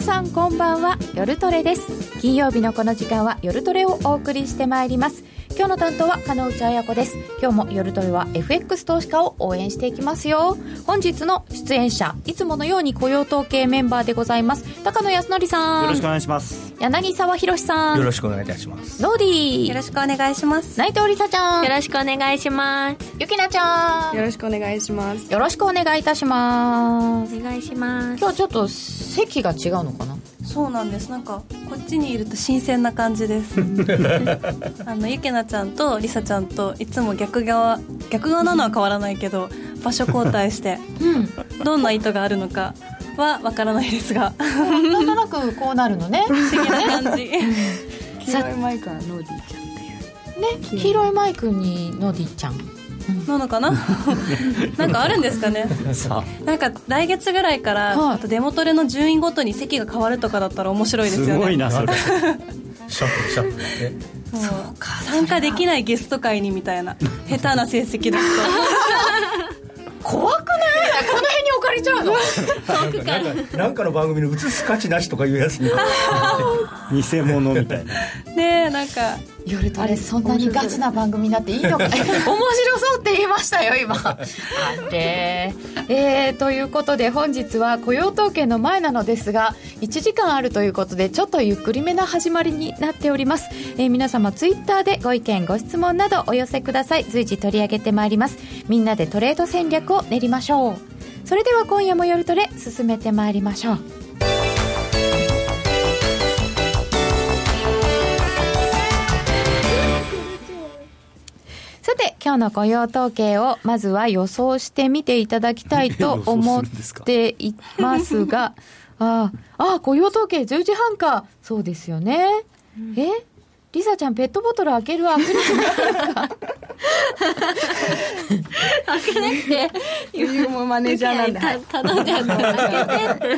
さんこんばんは。夜トレです。金曜日のこの時間は夜トレをお送りしてまいります。今日の担当は加納内彩子です。今日も夜トレは FX 投資家を応援していきますよ。本日の出演者いつものように雇用統計メンバーでございます。高野康則さん。よろしくお願いします。柳沢博さん。よろしくお願いいたします。ノーディー。よろしくお願いします。内藤梨沙ちゃん。よろしくお願いします。ゆきなちゃん。よろしくお願いします。よろしくお願いいたします。お願いします。今日ちょっと席が違うのかな？そうなんです。なんかこっちにいると新鮮な感じです。あのゆけなちゃんとりさちゃんといつも逆側逆側なのは変わらないけど場所交代して、うん、どんな意図があるのかはわからないですが。なんとなくこうなるのね。不思議な感じ。黄色いマイクはノーディーちゃんっていう。ね黄色いマイクにノーディーちゃんなのかな？なんかあるんですかね？なんか来月ぐらいから、はい、あとデモトレの順位ごとに席が変わるとかだったら面白いですよね。すごいなそれ。シャッシャッフル。ね参加できないゲスト会にみたいな 下手な成績だと。怖くない？この辺に置かれちゃうの？なんかなんかの番組に映す価値なしとかいうやつに。偽物みたいな。ねなんか夜トレそんなにガチな番組になっていいのか。面白そう。って言いましたよ今。あれ。えー、ということで本日は雇用統計の前なのですが1時間あるということでちょっとゆっくりめな始まりになっております、えー、皆様ツイッターでご意見ご質問などお寄せください。随時取り上げてまいります。みんなでトレード戦略を練りましょう。それでは今夜も夜トレ進めてまいりましょう今日の雇用統計をまずは予想してみていただきたいと 思っていますが、ああ、雇用統計10時半か。そうですよね。うん、え？リサちゃん、ペットボトル開ける握力ないか開けなくて、今もマネージャーなんで。頼んじゃった開け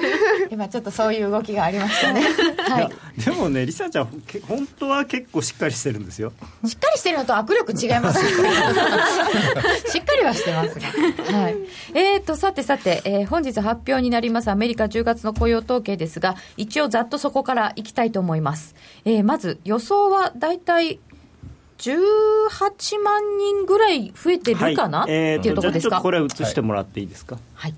て。今ちょっとそういう動きがありましたね。はい。でもね、リサちゃん、本当は結構しっかりしてるんですよ。しっかりしてるのと握力違います しっかりはしてますが。はい。えーと、さてさて、えー、本日発表になりますアメリカ10月の雇用統計ですが、一応ざっとそこからいきたいと思います。えー、まず予想は大体18万人ぐらい増えてるかな、はい、えー、っていうところですか？これ映してもらっていいですか？はい、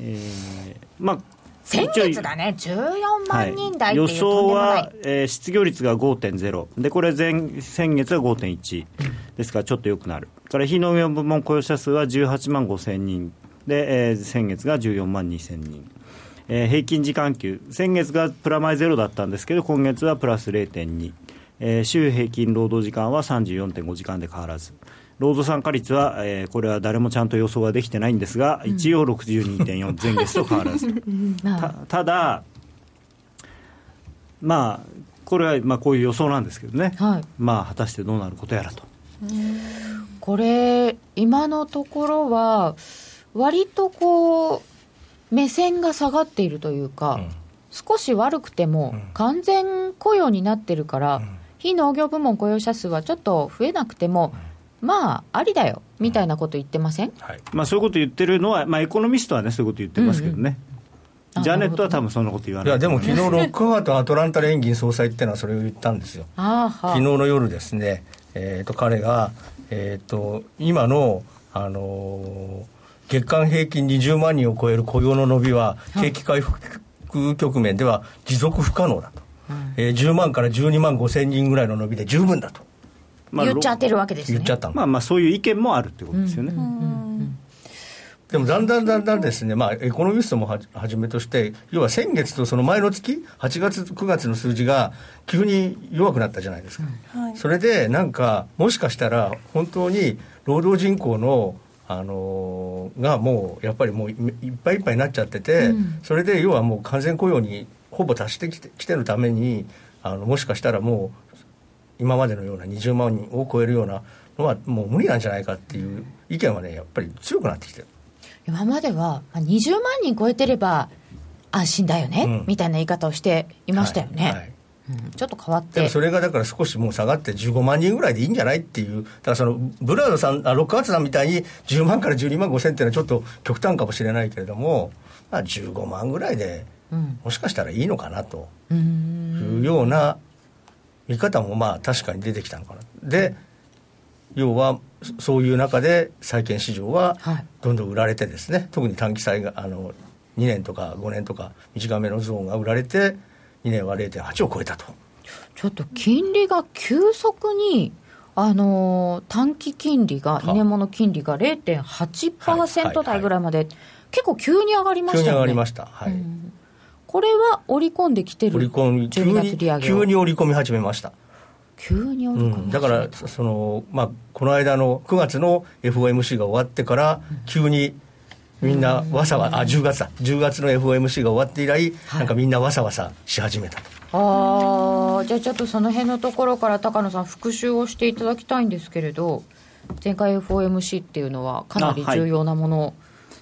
えー、まあ先月がね、14万人台予想は、えー、失業率が5.0、でこれ前、先月は5.1、ですからちょっとよくなる、から非農業部門雇用者数は18万5千人。で、えー、先月が14万2千人、えー、平均時間給、先月がプラマイゼロだったんですけど、今月はプラス0.2。えー、週平均労働時間は34.5時間で変わらず、労働参加率は、えー、これは誰もちゃんと予想はできてないんですが、一応62.4、前月と変わらず。たただ、まあ、これはまあこういう予想なんですけどね、はい、まあ、果たしてどうなることやらと。これ、今のところは、割とこう、目線が下がっているというか、うん、少し悪くても完全雇用になってるから、うん非農業部門雇用者数はちょっと増えなくても、まあ、ありだよみたいなこと言ってません、はい。まあ、そういうこと言ってるのは、まあ、エコノミストはね、そういうこと言ってますけどね。うんうん、ジャネットは多分そんなこと言わない。いやでも昨日ロックハートアトランタ連銀総裁っていうのはそれを言ったんですよ、昨日の夜ですね、えー、と彼が、えーと、今の、あのー、月間平均20万人を超える雇用の伸びは、景気回復局面では持続不可能だと。えー、10万から12万5千人ぐらいの伸びで十分だと、まあ、言っちゃってるわけですね。言っちゃったまあまあそういう意見もあるってことですよね、でもだんだんだんだんですね、まあ、エコノミストもはじめとして、要は先月とその前の月、8月、9月の数字が急に弱くなったじゃないですか、はい、それでなんか、もしかしたら本当に労働人口のあのー、がもうやっぱりもういっぱいいっぱいになっちゃってて、うん、それで要はもう完全雇用にほぼ達してきてきてるためにあのもしかしたらもう今までのような20万人を超えるようなのはもう無理なんじゃないかっていう意見はねやっぱり強くなってきてる。今までは20万人超えてれば安心だよね、うん、みたいな言い方をしていましたよね、はいはい。うん、ちょっと変わって。それがだから少しもう下がって15万人ぐらいでいいんじゃないっていうだからそのブラードさんあロックアーツさんみたいに10万から12万5千っていうのはちょっと極端かもしれないけれども、まあ、15万ぐらいでうんもしかしたらいいのかなと。いん。うような見方もまあ確かに出てきたのかな。で要はそそういう中で債券市場ははい。どんどん売られてですね特に短期債があの2年とか5年とか短めのゾーンが売られて2年は0.8を超えたと。ちょっと金利が急速に、あのー短期金利が、は2年物金利がはいはい0.8%台ぐらいまで、結構急に上がりま急にしたよね。上がりました、はい。うんこれは織り込んできてる織り込み急12月に利上げを。急に織り込み始めました。急に織り込みうん、だからその、まあ、この間の9月の FOMC が終わってから急にみんなわさわあ10月だ。10月の FOMC が終わって以来、はい。なんかみんなわさわさし始めたと。ああじゃあちょっとその辺のところから高野さん復習をしていただきたいんですけれど前回 FOMC っていうのはかなり重要なもの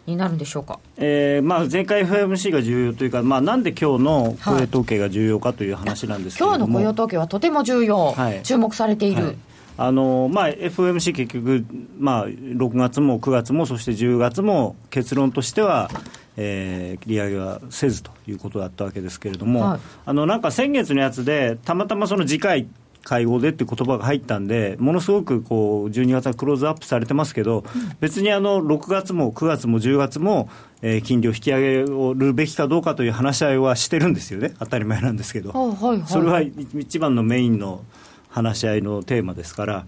になるんでしょうか、えーまあ、前回 FOMC が重要というか、まあ、なんで今日の雇用統計が重要かという話なんですけれども、今日の雇用統計はとても重要、はい。注目されている、はい。あのまあ、FOMC 結局、まあ、6月も9月もそして10月も結論としては、えー利上げはせずということだったわけですけれども、はい。あのなんか先月のやつでたまたまその次回会合でって言葉が入ったんでものすごくこう12月はクローズアップされてますけど、別にあの6月も9月も10月も、えー金利を引き上げるべきかどうかという話し合いはしてるんですよね。当たり前なんですけど。はいはいはい。それは一番のメインの話し合いのテーマですから、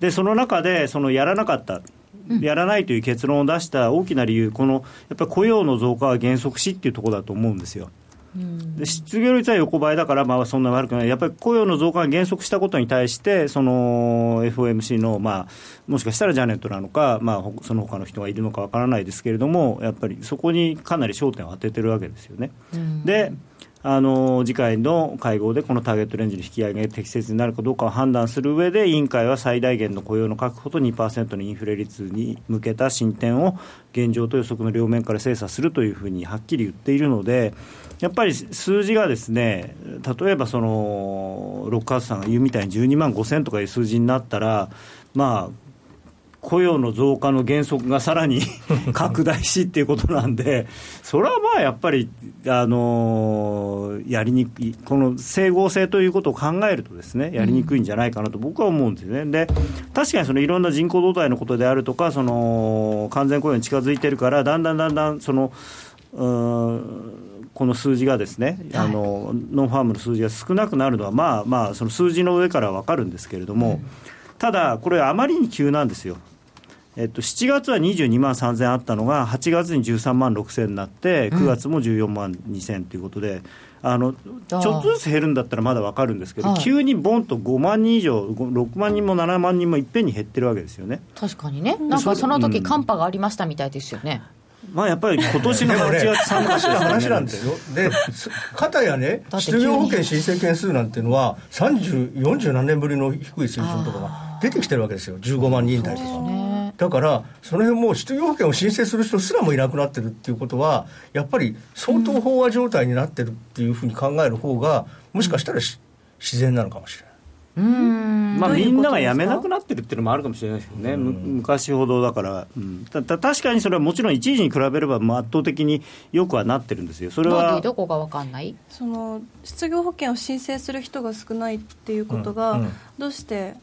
でその中でそのやらなかった、やらないという結論を出した大きな理由、このやっぱり雇用の増加は減速しっていうところだと思うんですよ。で失業率は横ばいだから、まあ、そんな悪くない、やっぱり雇用の増加が減速したことに対して、その FOMC の、まあ、もしかしたらジャネットなのか、まあ、ほその他の人がいるのかわからないですけれども、やっぱりそこにかなり焦点を当ててるわけですよね。であの次回の会合でこのターゲットレンジの引き上げが適切になるかどうかを判断する上で委員会は最大限の雇用の確保と2%のインフレ率に向けた進展を現状と予測の両面から精査するというふうにはっきり言っているのでやっぱり数字がですね例えばそのロックハウスさんが言うみたいに12万5000とかいう数字になったらまあ雇用の増加の減速がさらに 拡大しっていうことなんで、それはまあやっぱり、あのーやりにくい、この整合性ということを考えるとですね、やりにくいんじゃないかなと僕は思うんですよね。で、確かにそのいろんな人口動態のことであるとか、その完全雇用に近づいてるから、だんだんだんだんその、この数字がですね、あのノンファームの数字が少なくなるのは、まあまあ、その数字の上からは分かるんですけれども、ただ、これ、あまりに急なんですよ。えっと、7月は22万3000あったのが、8月に13万6000になって、9月も14万2000ということで、あのちょっとずつ減るんだったらまだ分かるんですけど、はい。急にボンと5万人以上、6万人も7万人もいっぺんに減ってるわけですよね。確かにね。なんかその時寒波がありましたみたいですよね、まあ、やっぱり今年の8でもね、月、3月おかしな話なんですよ。で、すかたやね、失業保険申請件数なんていうのは、30、40何年ぶりの低い水準とかが出てきてるわけですよ。15万人台とか。ねだから、その辺もう失業保険を申請する人すらもいなくなってるっていうことは、やっぱり相当飽和状態になってるっていうふうに考える方が、もしかしたらし自然なのかもしれない。うーん。まあ、みんなが辞めなくなってるっていうのもあるかもしれないですけどね、む昔ほどだから、うん、たた確かにそれはもちろん一時に比べればまあ圧倒的によくはなってるんですよ、それはーどこが分かんない？その失業保険を申請する人が少ないっていうことが、うん。うん。どうして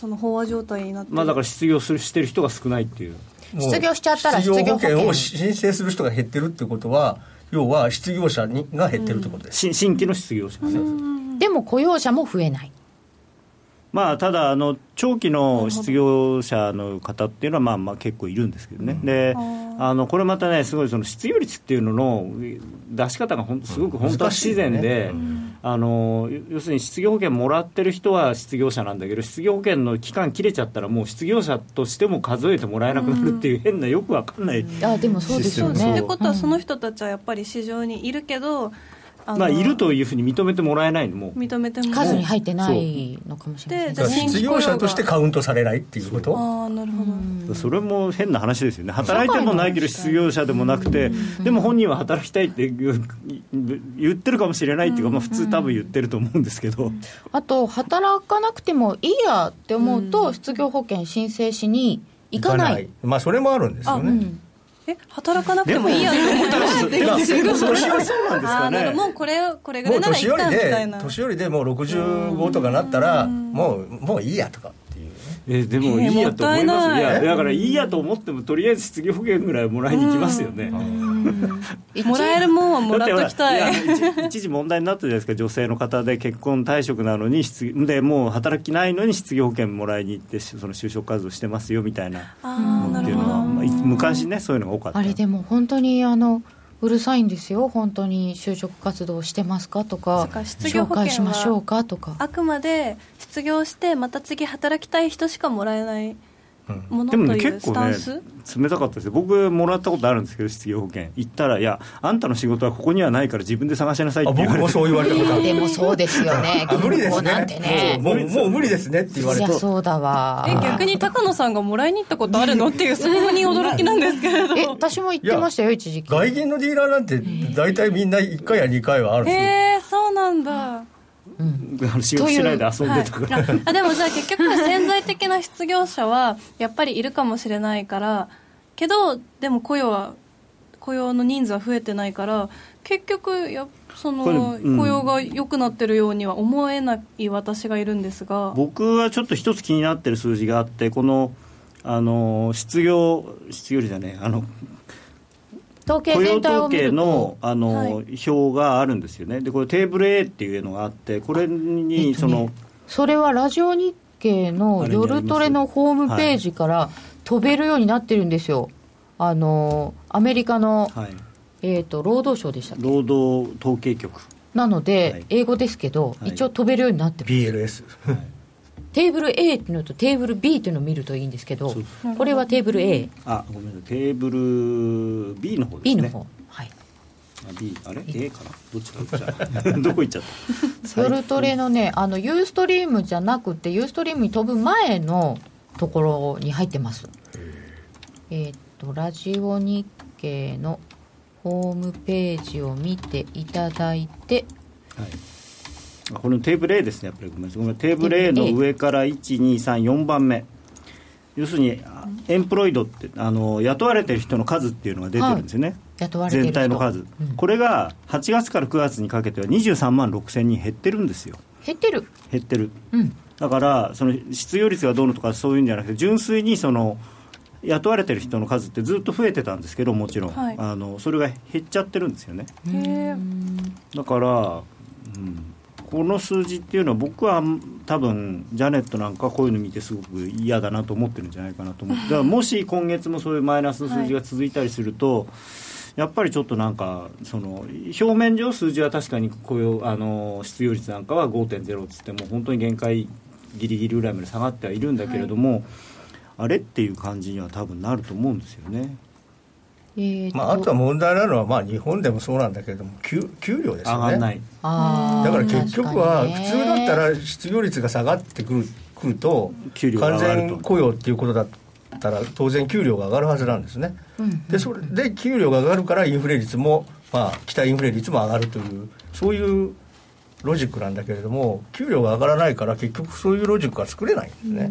その飽和状態になってる。まあ、だから失業するしてる人が少ないっていう、失業しちゃったら失業保険失業保険。を申請する人が減ってるってことは、要は失業者にが減ってるってことです。し新規の失業者がね。でも雇用者も増えない。まあ、ただあの、長期の失業者の方っていうのはまあまあ結構いるんですけどね、であのこれまたね、すごいその失業率っていうのの出し方がほんすごく本当は不自然で、あの要するに失業保険もらってる人は失業者なんだけど、失業保険の期間切れちゃったら、もう失業者としても数えてもらえなくなるっていう、変な、よくわかんない。あでもそうですよね。ってことはその人たちはやっぱり市場にいるけど、あのまあ、いるというふうに認めてもらえないのも、認めても数に入ってないのかもしれない失業者としてカウントされないっていうこと？ああなるほど、それも変な話ですよね、働いてもないけど失業者でもなくて、でも本人は働きたいって言ってるかもしれないっていうか、まあ、普通、多分言ってると思うんですけど、あと働かなくてもいいやって思うと、失業保険申請しに行かない。まあそれもあるんですよね、うんえ働かなくてもいいやって思ったでも 年はそうなんですあかねもうこれこれぐらいならいいか年寄りでみたいな。年寄りでもう65とかなったらもうもういいやとかえでもいいやと思います、えーもったいない。いやだからいいやと思ってもとりあえず失業保険ぐらいもらいに行きますよね、もらえるもんはもらっときたい。一一時問題になったじゃないですか。女性の方で結婚退職なのに失でもう働きないのに失業保険もらいに行ってその就職活動してますよみたいな。っていうのは、まあい昔ねそういうのが多かった。あれでも本当にあのうるさいんですよ。本当に就職活動してますかとそか失業しましょうかとか。あくまで失業してまた次働きたい人しかもらえないものでもねという結構ねスタンス、冷たかったですよ。僕もらったことあるんですけど失業保険行ったらいやあんたの仕事はここにはないから自分で探しなさいっあて言われて。僕もそう言われたことあるでもそうですよね。あ無理ですね。ね。もうもう無理ですねって言わいれて。やそうだわ。え逆に高野さんがもらいに行ったことあるのっていうそこに驚きなんですけれど。え私も言ってましたよ一時期。外銀のディーラーなんて大体みんな1回や2回はあるんですよ。へえそうなんだあの仕事しないで遊んでたか。ら、はい、あでもじゃあ結局潜在的な失業者はやっぱりいるかもしれないからけどでも雇用は雇用の人数は増えてないから結局やその雇用が良くなってるようには思えない私がいるんですが、僕はちょっと一つ気になってる数字があってこのあの失業失業率じゃねえあの統計雇用全体を統計見るのとあの、はい。表があるんですよね。でこれテーブル A っていうのがあってこれにえっとねその、それはラジオ日経の夜トレのホームページから飛べるようになってるんですよ。あのアメリカの、はい、えー、と労働省でしたっけ？労働統計局。なので、はい。英語ですけど、はい。一応飛べるようになってます。BLS テーブル A っていうのとテーブル B っていうのを見るといいんですけどこれはテーブル A、あごめんなさい。テーブル B の方です B ねの方、はい、あ B あれ？A かな？どっちか どこ行っちゃった？夜トレのねあのユーストリームじゃなくてユーストリームに飛ぶ前のところに入ってます。えーっとラジオ日経のホームページを見ていただいてはい。あこのテーブル A ですねやっぱり。ごめんなさい。テーブル A の上から1234番目。要するにあエンプロイドってあの雇われてる人の数っていうのが出てるんですよね、雇われてる人。全体の数、うん。これが8月から9月にかけては23万6000人減ってるんですよ。減ってる。減ってる。うん。だからその失業率がどうのとかそういうんじゃなくて純粋にその雇われてる人の数ってずっと増えてたんですけどもちろん、はい。あのそれが減っちゃってるんですよね。だから、うん、この数字っていうのは僕は多分ジャネットなんかこういうの見てすごく嫌だなと思ってるんじゃないかなと思ってだからもし今月もそういうマイナスの数字が続いたりすると、やっぱりちょっとなんかその表面上数字は確かに雇用あの失業率なんかは5.0っつっても本当に限界ギリギリぐらいまで下がってはいるんだけれども、あれっていう感じには多分なると思うんですよね。えーとまあ、あとは問題なのは、まあ、日本でもそうなんだけれども給給料ですよね。上がんない。あーだから結局は普通だったら失業率が下がってくるくると給料が完上がると。全雇用っていうことだったら当然給料が上がるはずなんですね。うんでそれで給料が上がるからインフレ率も、まあ、期待インフレ率も上がるというそういうロジックなんだけれども給料が上がらないから結局そういうロジックが作れないんですね。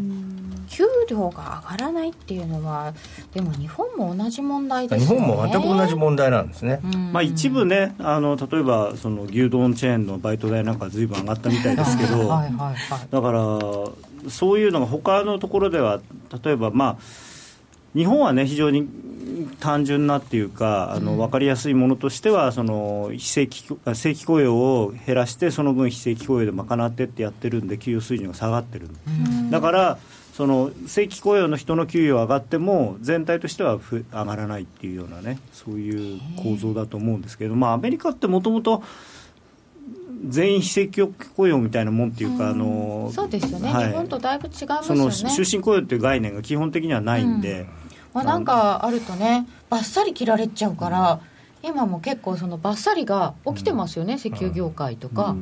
給料が上がらないっていうのはでも日本も同じ問題です日本も全く同じ問題なんですね、うん。まあ、一部ねあの例えばその牛丼チェーンのバイト代なんかずいぶん上がったみたいですけど、はいはいはい。だからそういうのが他のところでは例えばまあ日本はね非常に単純なっていうかあの分かりやすいものとしてはその非正規あ正規雇用を減らしてその分非正規雇用で賄ってってやってるんで給与水準が下がってる、だからその正規雇用の人の給与上がっても全体としてはふ上がらないっていうようなねそういう構造だと思うんですけど、まあ、アメリカってもともと全員非正規雇用みたいなもんっていうか、あのそうですよね、はい。日本とだいぶ違いますそのよね終身雇用っていう概念が基本的にはないんで、まあ、なんかあるとねバッサリ切られちゃうから、今も結構そのバッサリが起きてますよね、石油業界とか、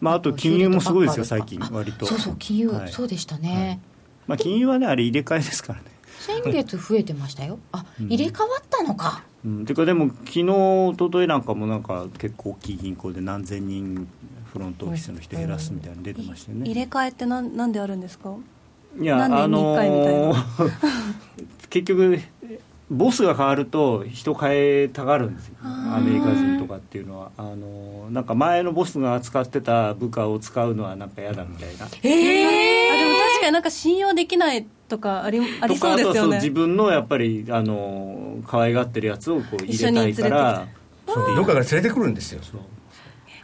まあ、あと金融もすごいですよ最近あ割と。そうそう金融、はい。そうでしたね、まあ、金融はねあれ入れ替えですからね。先月増えてましたよ。あ、入れ替わったのか。うん、てかでも昨日一昨日なんかもなんか結構大きい銀行で何千人フロントオフィスの人減らすみたいなの出てましたよね。入れ替えってなんなんであるんですか？いやあのー 結局ボスが変わると人変えたがるんですよ。アメリカ人とかっていうのは。あのなんか前のボスが使ってた部下を使うのはなんか嫌だみたいな。えあでも確かになんか信用できないとかありありそうですよね。あとはそう自分のやっぱりあの可愛がってるやつをこう入れたいから。そう。どっかから連れてくるんですよ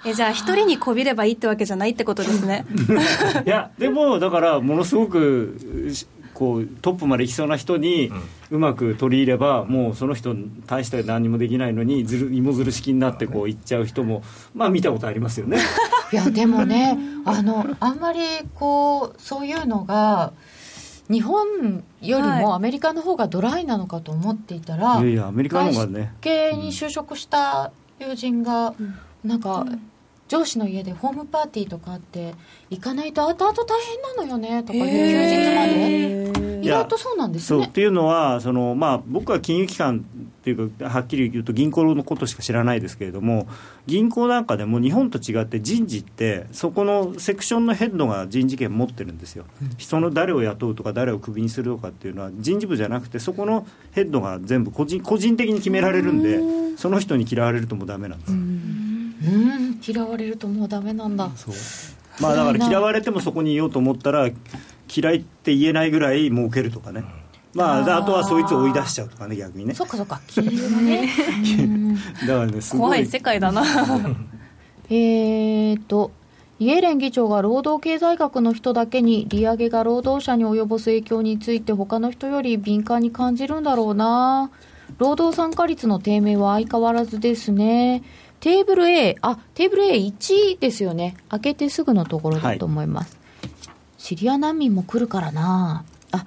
えじゃあ一人にこびればいいってわけじゃないってことですね。いやでもだからものすごくしこうトップまで行きそうな人にうまく取り入ればもうその人大して何もできないのにずる芋づる式になってこう行っちゃう人もまあ見たことありますよね。いやでもねあのあんまりこうそういうのが日本よりはい。もアメリカの方がドライなのかと思っていたら、いやいやアメリカの方がね。系に就職した友人が、なんか、上司の家でホームパーティーとかあって行かないと後々大変なのよねとかいう休日まで。意外とそうなんですね。そうっていうのはその、まあ、僕は金融機関っていうかはっきり言うと銀行のことしか知らないですけれども銀行なんかでも日本と違って人事ってそこのセクションのヘッドが人事権持ってるんですよ、人の誰を雇うとか誰をクビにするとかっていうのは人事部じゃなくてそこのヘッドが全部個人個人的に決められるんでその人に嫌われるともうダメなんです、うん嫌われるともうダメなんだ。そう。まあだから嫌われてもそこにいようと思ったら嫌いって言えないぐらい儲けるとかね。まあであとはそいつを追い出しちゃうとかね逆にね。そっかそっか金融がね。だからねすごい。怖い世界だな。えーとイエレン議長が労働経済学の人だけに利上げが労働者に及ぼす影響について他の人より敏感に感じるんだろうな。労働参加率の低迷は相変わらずですねテーブル A あテーブル A1 ですよね。開けてすぐのところだと思います、シリア難民も来るからな。あ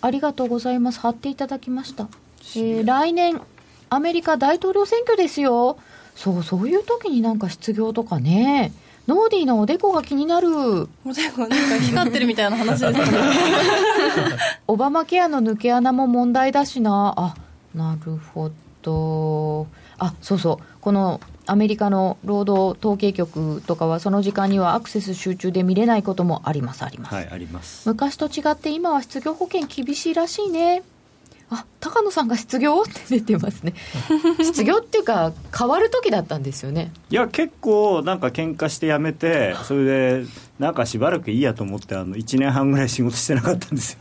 ありがとうございます。貼っていただきました、えー来年アメリカ大統領選挙ですよ。そうそういう時になんか失業とかね。ノーディーのおでこが気になる。もうでもなんか光ってるみたいな話ですね。オバマケアの抜け穴も問題だしな。あなるほど。あそうそう。このアメリカの労働統計局とかはその時間にはアクセス集中で見れないこともありますあります、はいあります。昔と違って今は失業保険厳しいらしいね。あ高野さんが失業って出てますね。失業っていうか変わる時だったんですよね。いや結構なんか喧嘩して辞めてそれでなんかしばらくいいやと思ってあの1年半ぐらい仕事してなかったんですよ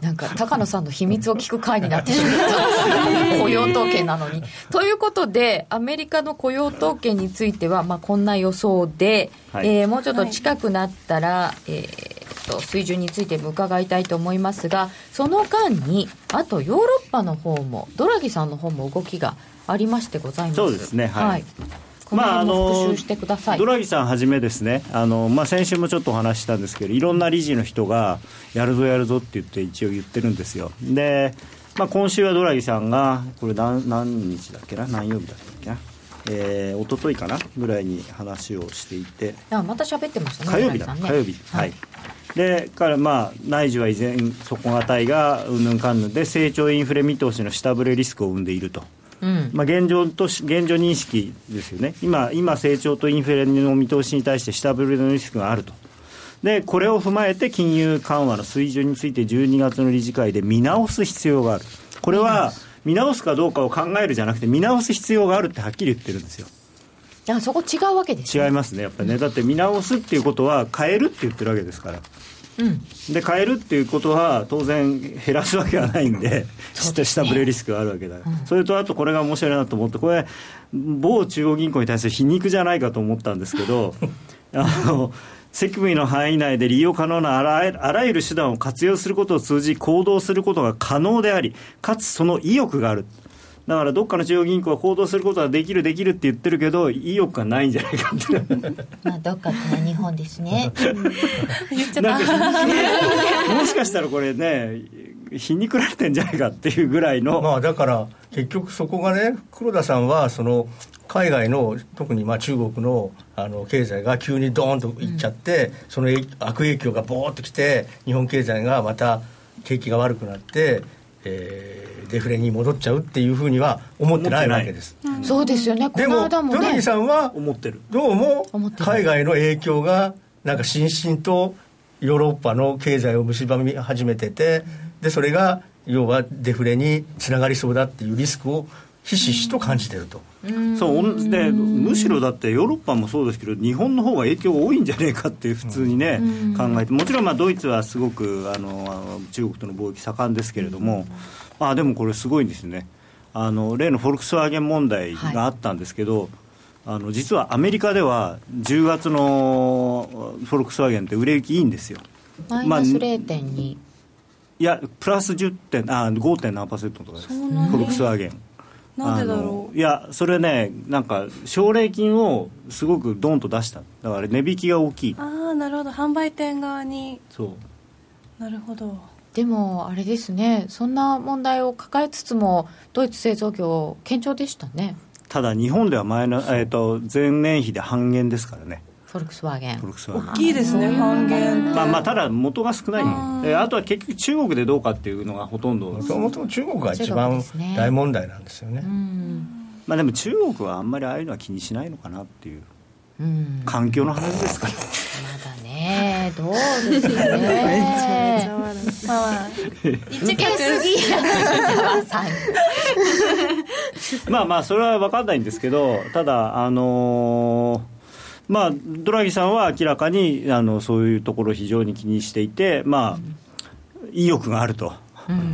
なんか高野さんの秘密を聞く回になってしまった。雇用統計なのに。ということでアメリカの雇用統計については、まあ、こんな予想で、はい。えーもうちょっと近くなったら、えーと水準についても伺いたいと思いますがその間にあとヨーロッパの方もドラギさんの方も動きがありましてございます。そうですね。はいこの辺もまああの復習してください、ドラギさんはじめですね。あの、まあ、先週もちょっとお話ししたんですけどいろんな理事の人がやるぞやるぞって言って一応言ってるんですよ。で、まあ、今週はドラギさんがこれ何何日だっけな？何曜日だっけな？えー、一昨日かな？ぐらいに話をしていて。あまた喋ってましたね火曜日だ、ね。火曜日。はい、でからまあ内需は依然底堅いがうんぬんかんぬんで成長インフレ見通しの下振れリスクを生んでいるとうん。まあ、現状とし現状認識ですよね。今、今成長とインフレの見通しに対して下振れのリスクがあると、でこれを踏まえて金融緩和の水準について12月の理事会で見直す必要がある、これは見直すかどうかを考えるじゃなくて、見直す必要があるってはっきり言ってるんですよ。あそこ違うわけですね。違いますね、やっぱりね、だって見直すっていうことは、変えるって言ってるわけですから。うん。で変えるっていうことは当然減らすわけはないんで下下振れリスクがあるわけだ、それとあとこれが面白いなと思ってこれ某中央銀行に対する皮肉じゃないかと思ったんですけど あの責務の範囲内で利用可能なあらあらゆる手段を活用することを通じ行動することが可能でありかつその意欲があるだからどっかの中央銀行は行動することはできるできるって言ってるけど意欲がないんじゃないかって。まあどっかってのは日本ですね。言っちゃったもしかしたらこれね皮肉られてんじゃないかっていうぐらいの、まあだから結局そこがね黒田さんはその海外の特にまあ中国のあの経済が急にドーンといっちゃって、その影悪影響がボーっときて日本経済がまた景気が悪くなって、えーデフレに戻っちゃうっていうふうには思ってないわけです。そうですよね。でもドラ間もね。ギさんは思ってる。どうも海外の影響がなんかしんしんとヨーロッパの経済を蝕み始めててでそれが要はデフレにつながりそうだっていうリスクをひしひしと感じてると。そうでむしろだってヨーロッパもそうですけど日本の方が影響多いんじゃねえかって普通にね、考えてもちろんまあドイツはすごくあの中国との貿易盛んですけれども、まあ、でもこれすごいんですね。あの例のフォルクスワーゲン問題があったんですけど、はいあの実はアメリカでは10月のフォルクスワーゲンって売れ行きいいんですよ。マイナス0.2、いやプラス10点あ5.7%とかです。フォルクスワーゲンなんでだろう？いやそれねなんか奨励金をすごくドンと出した。だから値引きが大きい。ああなるほど。販売店側に。そう。なるほど。でもあれですね。そんな問題を抱えつつもドイツ製造業堅調でしたね。ただ日本では前の、えーと、前年比で半減ですからねフォルクスワーゲン。大きいですね半減まあまあただ元が少ない。えあとは結局中国でどうかっていうのがほとんど。もともと中国が一番大問題なんですよね、ね、まあでも中国はあんまりああいうのは気にしないのかなっていう。環境の話ですからまだねどうですかね。まあ一過ぎまあまあそれは分かんないんですけどただあのーまあ、ドラギさんは明らかにあのそういうところを非常に気にしていて、まあ、意欲があると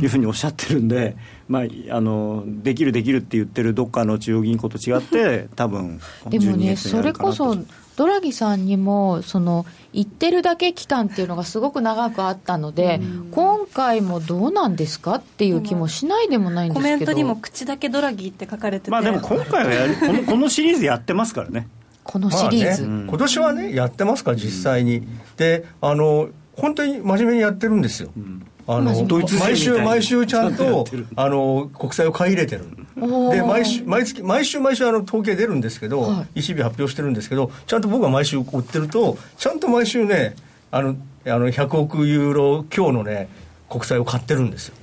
いうふうにおっしゃってるんで、まあ、あのできるできるって言ってるどっかの中央銀行と違って多分でもねそれこそドラギさんにもその言ってるだけ期間っていうのがすごく長くあったので、今回もどうなんですかっていう気もしないでもないんですけど。コメントにも口だけドラギって書かれてて。まあでも今回はやるこのこのシリーズやってますからねこのシリーズ、まあね、今年はねやってますから実際に、であの本当に真面目にやってるんですよ、うん。あの毎週毎週ちゃんとあの国債を買い入れてる。で毎週毎月毎週毎週あの統計出るんですけど、はい、ECB 発表してるんですけどちゃんと僕が毎週追ってるとちゃんと毎週ねあのあの100億ユーロ強のね国債を買ってるんですよ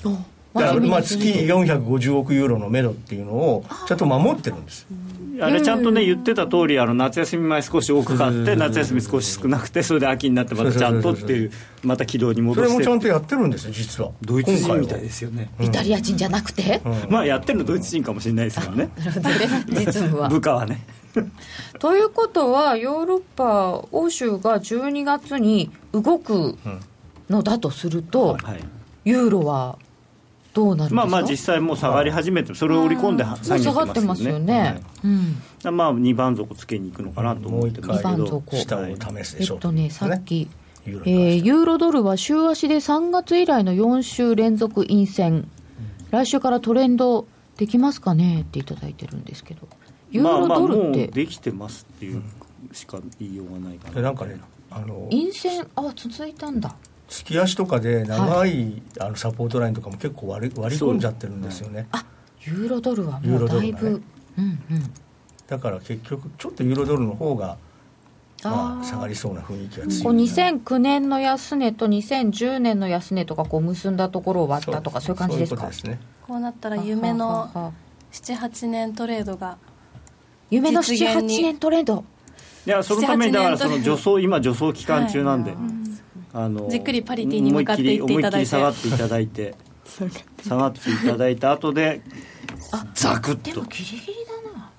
まあ月450億ユーロのめどっていうのをちゃんと守ってるんですあれちゃんとね言ってた通りあり夏休み前少し多く買って夏休み少し少なくてそれで秋になってまたちゃんとっていうまた軌道に戻して。それもちゃんとやってるんですよ実は。ドイツ人みたいですよね。イタリア人じゃなくて、まあやってるのドイツ人かもしれないですけどね。なるほどね。実務は。部下はね。ということはヨーロッパ欧州が12月に動くのだとすると、はい、ユーロはどうなるまあまあ実際もう下がり始めてそれを織り込んで下げてますよね、はい。うん、まあ2番底つけに行くのかなと思ってますけど、2番底下を試すでしょう、えっとねさっきユー,、えー、ユーロドルは週足で3月以来の4週連続陰線、うん、来週からトレンドできますかねっていただいてるんですけど。ユーロドルって、まあ、もうできてますっていうしか言いようがないかな、なんかねあの陰線あ続いたんだ月足とかで長い、はい、あのサポートラインとかも結構割り割り込んじゃってるんですよね、あユーロドルはもうだいぶ、ね。うんうん、だから結局ちょっとユーロドルの方がまあ、下がりそうな雰囲気が強い、こう2009年の安値と2010年の安値とかこう結んだところを割ったとかそういう感じですか？です、ね、こうなったら夢の78年トレードが夢の78年トレード。いやそのためにだからその助走今助走期間中なんで、はいあのじっくりパリティに向かっていっていただいて。下がっていただいて。下がっていただいた後でザクッと。でもギリギリだな。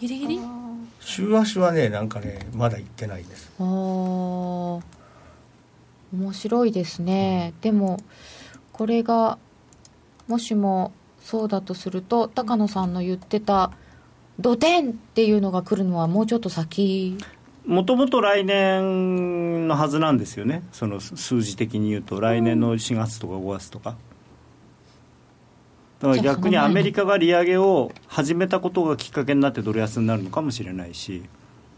ギリギリ？週足はねなんかねまだ行ってないです。ああ面白いですね、うん、でもこれがもしもそうだとすると高野さんの言ってた土点っていうのが来るのはもうちょっと先もともと来年のはずなんですよね、その数字的に言うと、来年の4月とか5月とか。だから逆にアメリカが利上げを始めたことがきっかけになってドル安になるのかもしれないし、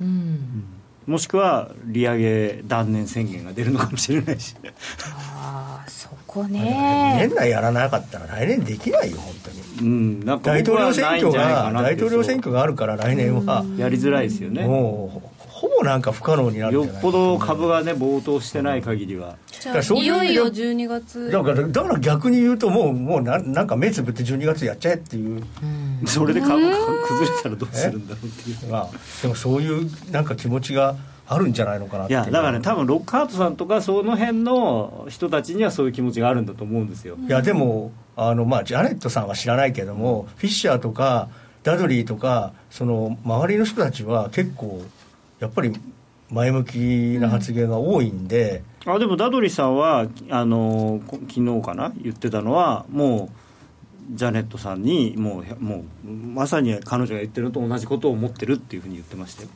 うん、もしくは利上げ断念宣言が出るのかもしれないし。ああそこね。年内やらなかったら来年できないよ本当に、うん、なんか大統領選挙が大統領選挙があるから来年は。やりづらいですよね。もうほぼなんか不可能になるよっぽど株がね暴騰してない限りは、じゃあいよいよ12月だからだから逆に言うともうもうななんか目つぶって12月やっちゃえっていう、それで株が崩れたらどうするんだろうっていう、まあ、でもそういうなんか気持ちがあるんじゃないのかなっていやだからね多分ロックハートさんとかその辺の人たちにはそういう気持ちがあるんだと思うんですよ。いやでもあの、まあ、ジャネットさんは知らないけども、フィッシャーとかダドリーとかその周りの人たちは結構やっぱり前向きな発言が多いんで、あでもダドリーさんはあのこ昨日かな言ってたのはもうジャネットさんにもうもうまさに彼女が言ってるのと同じことを思ってるっていうふうに言ってましたよ。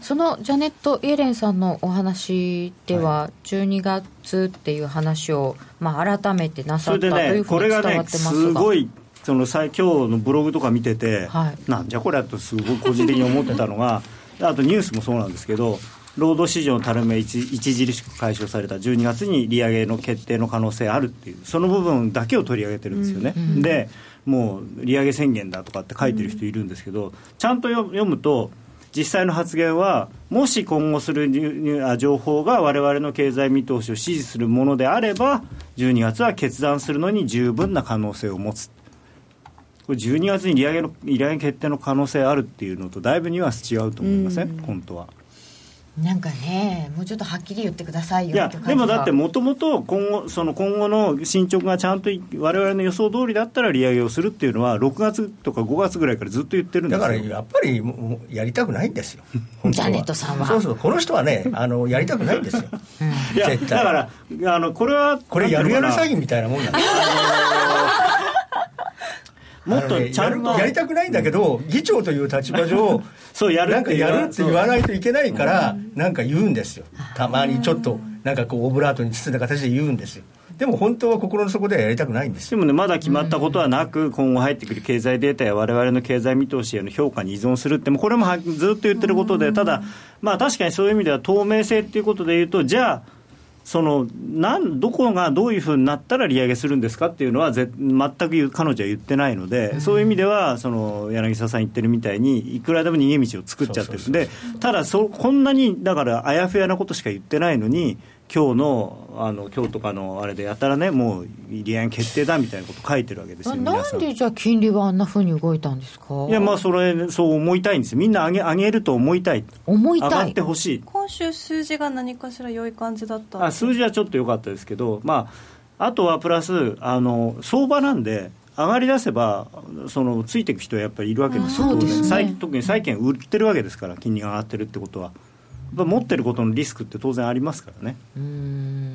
そのジャネット・イエレンさんのお話では、12月っていう話を、まあ、改めてなさったというねこれがねふうに伝わってますがすごいそのさ今日のブログとか見てて、はいなんじゃこれやとすごい個人的に思ってたのがあとニュースもそうなんですけど労働市場のたるみが一著しく解消された12月に利上げの決定の可能性あるっていうその部分だけを取り上げてるんですよね、でもう利上げ宣言だとかって書いてる人いるんですけど、ちゃんと読読むと実際の発言はもし今後する情報が我々の経済見通しを支持するものであれば12月は決断するのに十分な可能性を持つこれ12月に利上げの利上げ決定の可能性あるっていうのとだいぶニュアンス違うと思いません、本当は。なんかねもうちょっとはっきり言ってくださいよいやでもだってもともと今後その今後の進捗がちゃんとい我々の予想通りだったら利上げをするっていうのは6月とか5月ぐらいからずっと言ってるんですよ。だからやっぱりやりたくないんですよ。本 当ジャネットさんは。そうそうこの人はね あのやりたくないんですよ。いや絶対。だからあのこれはこれやるやる詐欺欺みたいなもんなんですよもっとちゃんとやりたくないんだけど議長という立場上 そうやるなんかやるって言わいないといけないからなんか言うんですよ。たまにちょっとなんかこうオブラートに包んだ形で言うんですよ。でも本当は心の底ではやりたくないんですよ。でもねまだ決まったことはなく今後入ってくる経済データや我々の経済見通しへの評価に依存するってもうこれもはずっと言ってることでただまあ確かにそういう意味では透明性っていうことで言うとじゃあそのなんどこがどういうふうになったら利上げするんですかっていうのはぜ全く彼女は言ってないので、そういう意味ではその柳沢さん言ってるみたいにいくらでも逃げ道を作っちゃってる。んでただそこんなにだからあやふやなことしか言ってないのに今日のあの今日とかのあれでやたらねもう利上げ決定だみたいなこと書いてるわけですよなん。んでじゃあ金利はあんなふうに動いたんですか？いやまあそれそう思いたいんです。よみんな上げ上げると思いたい。思い上がたいってほしい。今週数字が何かしら良い感じだったあ数字はちょっと良かったですけど、まあ、あとはプラスあの相場なんで上がり出せばそのついていく人はやっぱりいるわけですよ、そうですね。当然債特に債券売ってるわけですから金利が上がってるってことは。やっぱ持ってることのリスクって当然ありますからね。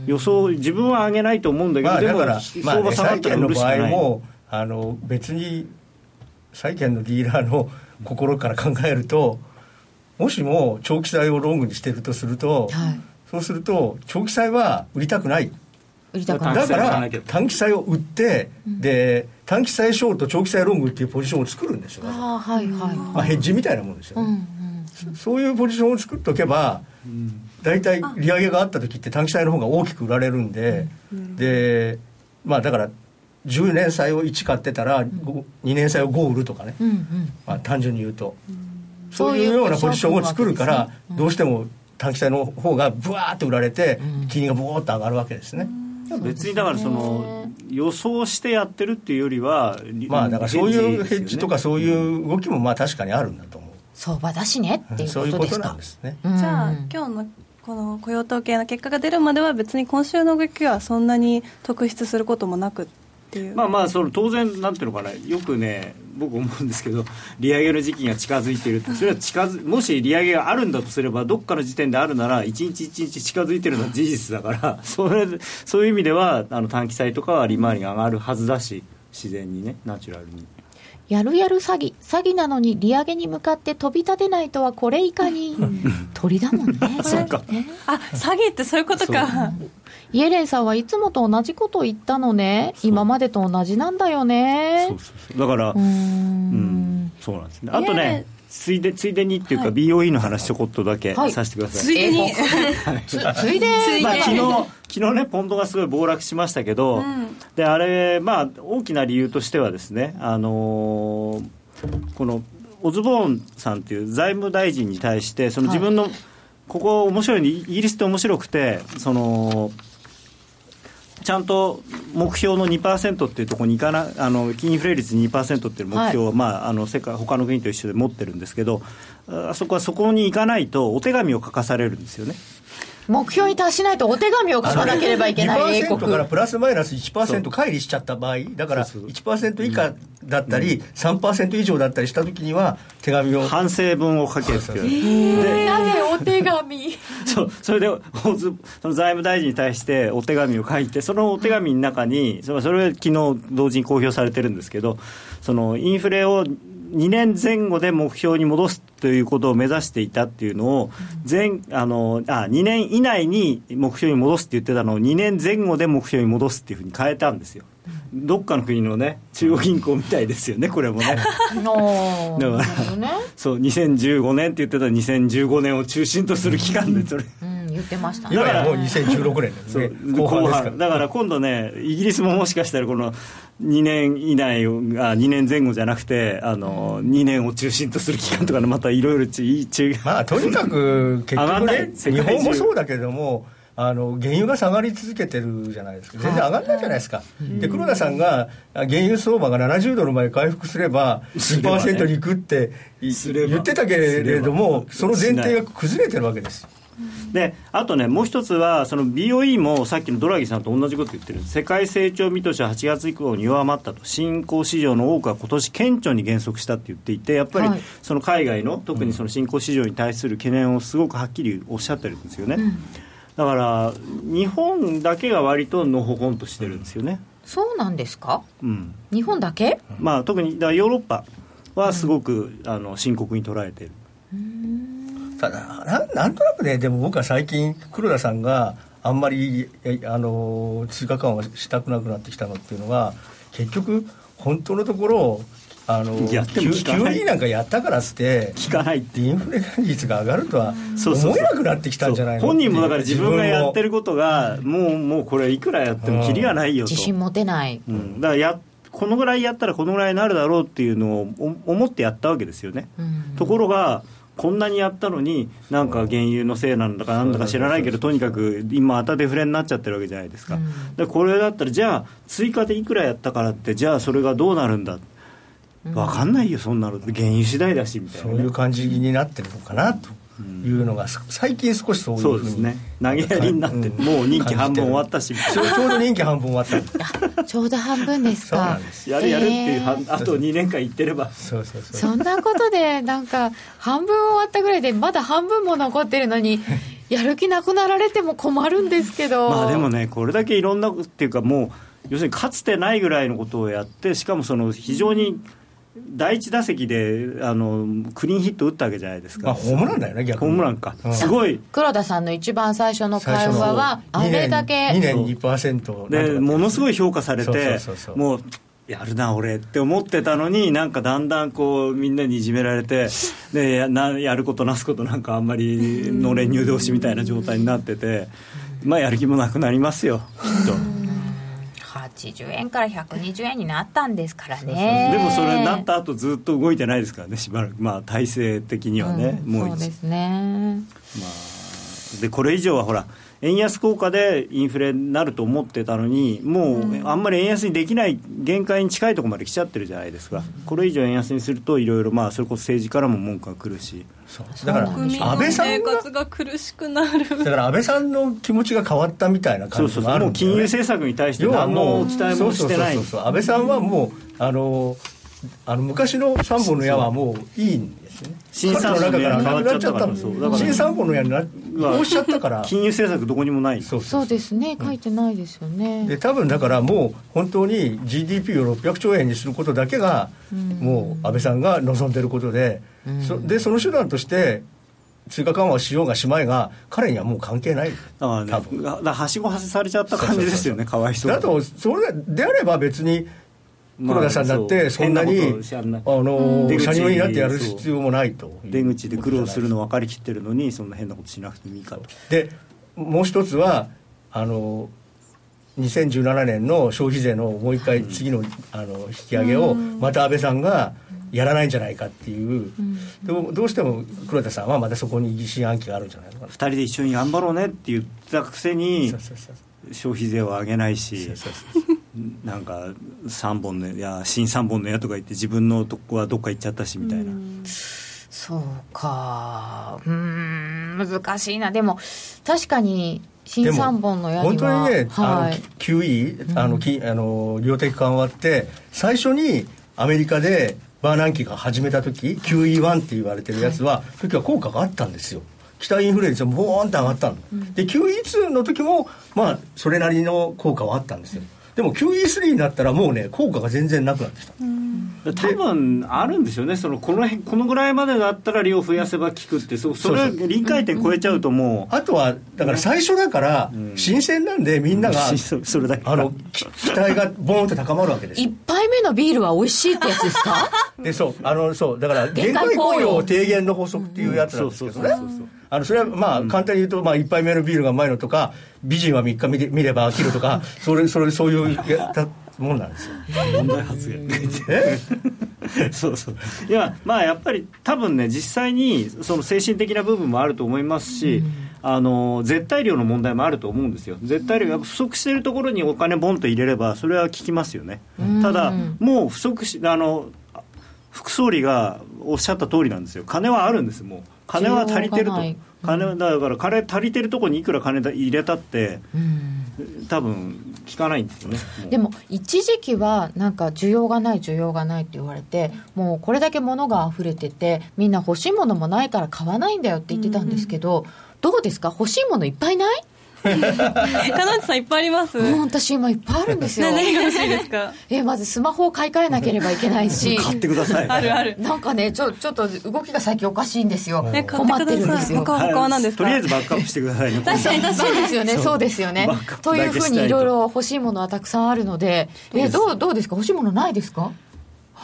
予想自分は上げないと思うんだけど、でもまあだから、まあね、相場下がったら債券の場売るしかない、合もあの別に債券のディーラーの 心から考えるともしも長期債をロングにしてるとすると、はい。そうすると長期債は売りたくない。売りたくない。だか短期債は売ら短期債を売って、で短期債ショート長期債ロングっていうポジションを作るんですよ、ああはいはい。まあ、ヘッジみたいなもんですようんね、うんそういうポジションを作っておけば、大体利上げがあった時って短期債の方が大きく売られるんで、でまあだから10年債を1買ってたら、2年債を5売るとかね、まあ、単純に言うと、そそうういうようなポジションを作るから、どうしても短期債の方がブワーッと売られて、金利がボーッと上がるわけですね。別にだからその予想してやってるっていうよりはまあだからそういうヘッジとかそういう動きもまあ確かにあるんだと思う。相場だしねっていうそういうことですかんですね。うん。じゃあ今日のこの雇用統計の結果が出るまでは別に今週の動きはそんなに特筆することもなくっていう。まあまあその当然なんていうのかな。よくね僕思うんですけど利上げの時期が近づいているってそれは近づもし利上げがあるんだとすればどっかの時点であるなら一日一日近づいてるのは 事実だからそれそういう意味ではあの短期債とかは利回りが上がるはずだし自然にねナチュラルに。やるやる詐欺詐欺なのに利上げに向かって飛び立てないとはこれいかに 鳥だもんね。そうか。ね。あ詐欺ってそういうことか。イエレンさんはいつもと同じこと言ったのね。今までと同じなんだよね。そうそうそう。だからうーん。そうなんですね。あとね、ついでついでにっていうか、BOE の話ちょこっとだけはい。させてください。ついでに。つついで。まあ、昨日昨日ねポンドがすごい暴落しましたけど、であれまあ大きな理由としてはですねあのーこのオズボーンさんっていう財務大臣に対してその自分の、ここ面白いのイギリスって面白くてそのちゃんと目標の2%っていうところにいかなあの金インフレ率2%っていう目標を、はいまあ、あの世界他の国と一緒で持ってるんですけどあそこはそこに行かないとお手紙を書かされるんですよね。目標に達しないとお手紙を書かなければいけない英2%国からプラスマイナス1%乖離しちゃった場合だからそうそう1%以下だったり、3%以上だったりした時には手紙を反省文を書けって言われてなぜお手紙？そうそれでその財務大臣に対してお手紙を書いてそのお手紙の中にそれそれは昨日同時に公表されてるんですけどそのインフレを2年前後で目標に戻すということを目指していたっていうのを前あのあ2年以内に目標に戻すって言ってたのを2年前後で目標に戻すっていうふうに変えたんですよ。どっかの国のね中央銀行みたいですよねこれもね。のだからそう2015年って言ってた2015年を中心とする期間でそれ。うん言ってましたね。今やもう2016年ですね。後半ですから。だから今度ね、イギリスももしかしたらこの2年以内をあ2年前後じゃなくてあの、2年を中心とする期間とかのまたいろいろ違う、まあとにかく結上がんない。局ね日本もそうだけどもあの原油が下がり続けてるじゃないですか。全然上がらないじゃないですか、で黒田さんがあ原油相場が70ドルまで回復すればすればね。2%に行くって言ってたけれどもその前提が崩れてるわけですであとね、もう一つは、その BOE もさっきのドラギさんと同じこと言ってる、世界成長見通しは8月以降に弱まったと、新興市場の多くは今年顕著に減速したって言っていて、やっぱりはい。その海外の、特にその新興市場に対する懸念をすごくはっきりおっしゃってるんですよね。だから、日本だけが割とのほほんとしてるんですよね。そうなんですか？うん。日本だけ？まあ、特にだヨーロッパはすごく、あの深刻に捉えてる。ただなんなんとなくねでも僕は最近黒田さんがあんまりえあの追加緩和したくなくなってきたのっていうのが結局本当のところあのやってなんかやったからっつって聞かないってインフレ率が上がるとはそうそうそう。思えなくなってきたんじゃないの本人もだから自分がやってるることがもうもうこれいくらやってもキリがないよと。自信持てない。うん、だからやこのぐらいやったらこのぐらいになるだろうっていうのをお思ってやったわけですよね、うん。ところがこんなにやったのになんか原油のせいなんだかなんだか知らないけどとにかく今またデフレになっちゃってるわけじゃないですか、うん。でこれだったらじゃあ追加でいくらやったからってじゃあそれがどうなるんだ分かんないよそんなの。原油次第だしみたいなね、そういう感じになってるのかなというのが最近少しそういうふうにね投げやりになって、うん。もう任期半分終わったし。ちょうど任期半分終わったあちょうど半分ですか。んです。やるやるっていう、えー。あと2年間行ってれば。そうそうそう。そんなことでなんか半分終わったぐらいでまだ半分も残ってるのに やる気なくなられても困るんですけど。まあでもね、これだけいろんなっていうか、もう要するにかつてないぐらいのことをやって、しかもその非常に第一打席であのクリーンヒット打ったわけじゃないですか、まあホームランだよね逆に。ホームランか、うん。すごい、黒田さんの一番最初の会話はあれだけ。2年 ,2 年でものすごいい評価されそうてそうそうそう、もうやるな、俺って思ってたのに、なんかだんだんこうみんなにいじめられて、でやなやることなすことなんかあんまりのれん入同士みたいな状態になってて、まあやる気もなくなりますよ、きっと。80円から120円になったんですからね。でもそれなった後ずっと動いてないですからねしばらく。まあ体制的にはね、うんもうそうですね。まあ、でこれ以上はほら円安効果でインフレになると思ってたのにもうあんまり円安にできない限界に近いところまで来ちゃってるじゃないですか。これ以上円安にするといろいろまあそれこそ政治からも文句が来るし。だから安倍さんが生活が苦しくなる。だから安倍さんの気持ちが変わったみたいな感じそうそうもあるんだよね。そうもう金融政策に対して何もうの期待もしてない。そうそうそうそう。安倍さんはもうあのあの昔の三本の矢はもういいんですね。新三本の矢に変わっちゃったから。新三本の矢になはおっしゃったから。金融政策どこにもない。そうそうですね。書いてないですよね。で多分だからもう本当に GDP を600兆円にすることだけがもう安倍さんが望んでることで。そでその手段として追加緩和をしようがしまいが彼にはもう関係ない。だからね多分。だからはしご外されちゃった感じですよねかわいそう。にだとそれであれば別に黒田さんだってそんなに、変ことをしやんないあの出口車両になってやる必要もないと出口で苦労するの分かりきってるのにそんな変なことしなくてもいいかと。でもう一つはあの2017年の消費税のもう一回次の,、あの引き上げをまた安倍さんがやらないんじゃないかっていう、でもどうしても黒田さんはまたそこに疑心暗鬼があるんじゃないのかな。2人で一緒に頑張ろうねって言ったくせに消費税を上げないし。そうそうそうなんか3本の矢新3本の矢とか言って自分のとこはどっか行っちゃったしみたいな、そうか。うん。難しいな。でも確かに新3本の矢には本当にね、はい、あの QE あの、きあの量的緩和って最初にアメリカでバーナンキが始めた時 QE1 って言われてるやつは、時は効果があったんですよ。期待インフレ率がボーンと上がったの、で QE2 の時もまあそれなりの効果はあったんですよでも QE3 になったらもうね効果が全然なくなってきた、多分あるんですよね。そのこの辺このぐらいまでだったら量増やせば効くってそそれそう。そう臨界点超えちゃうともう、あとはだから最初だから新鮮なんでみんなが、そそれだけあのき期待がボーンと高まるわけですよ。一杯目のビールは美味しいってやつですか？でそう。あのそう。だから限限界界効用効用低減の法則っていうやつなんですけどねあのそれはまあ簡単に言うと、まあ、1杯目のビールがうまいのとか美人は3日見て見れば飽きるとかそれそれそういうやったもんなんですよ。問題発言。え？そうそう。いやまあやっぱり多分ね実際にその精神的な部分もあると思いますし、あの絶対量の問題もあると思うんですよ。絶対量が不足しているところにお金ボンと入れればそれは効きますよね、ただもう不足しあの副総理がおっしゃった通りなんですよ。金はあるんですもう金は足りてると。金はだから金足りてるところにいくら金入れたって多分効かないんですよね。でも一時期はなんか需要がない需要がないって言われてもうこれだけ物が溢れててみんな欲しいものもないから買わないんだよって言ってたんですけど、どうですか？欲しいものいっぱいない？かなちさんいっぱいあります？うん私今いっぱいあるんですよ、ね何が欲しいですか？えまずスマホを買い替えなければいけないし。買ってください。あるある。なんかねちょちょっと動きが最近おかしいんですよ。ね買困ってるんですよ。他は他は何ですか？とりあえずバックアップしてくださいね確かに確かに。そうですよね。そうですよねと。いうふうにいろいろ欲しいものはたくさんあるので。えどうどうですか？欲しいものないですか？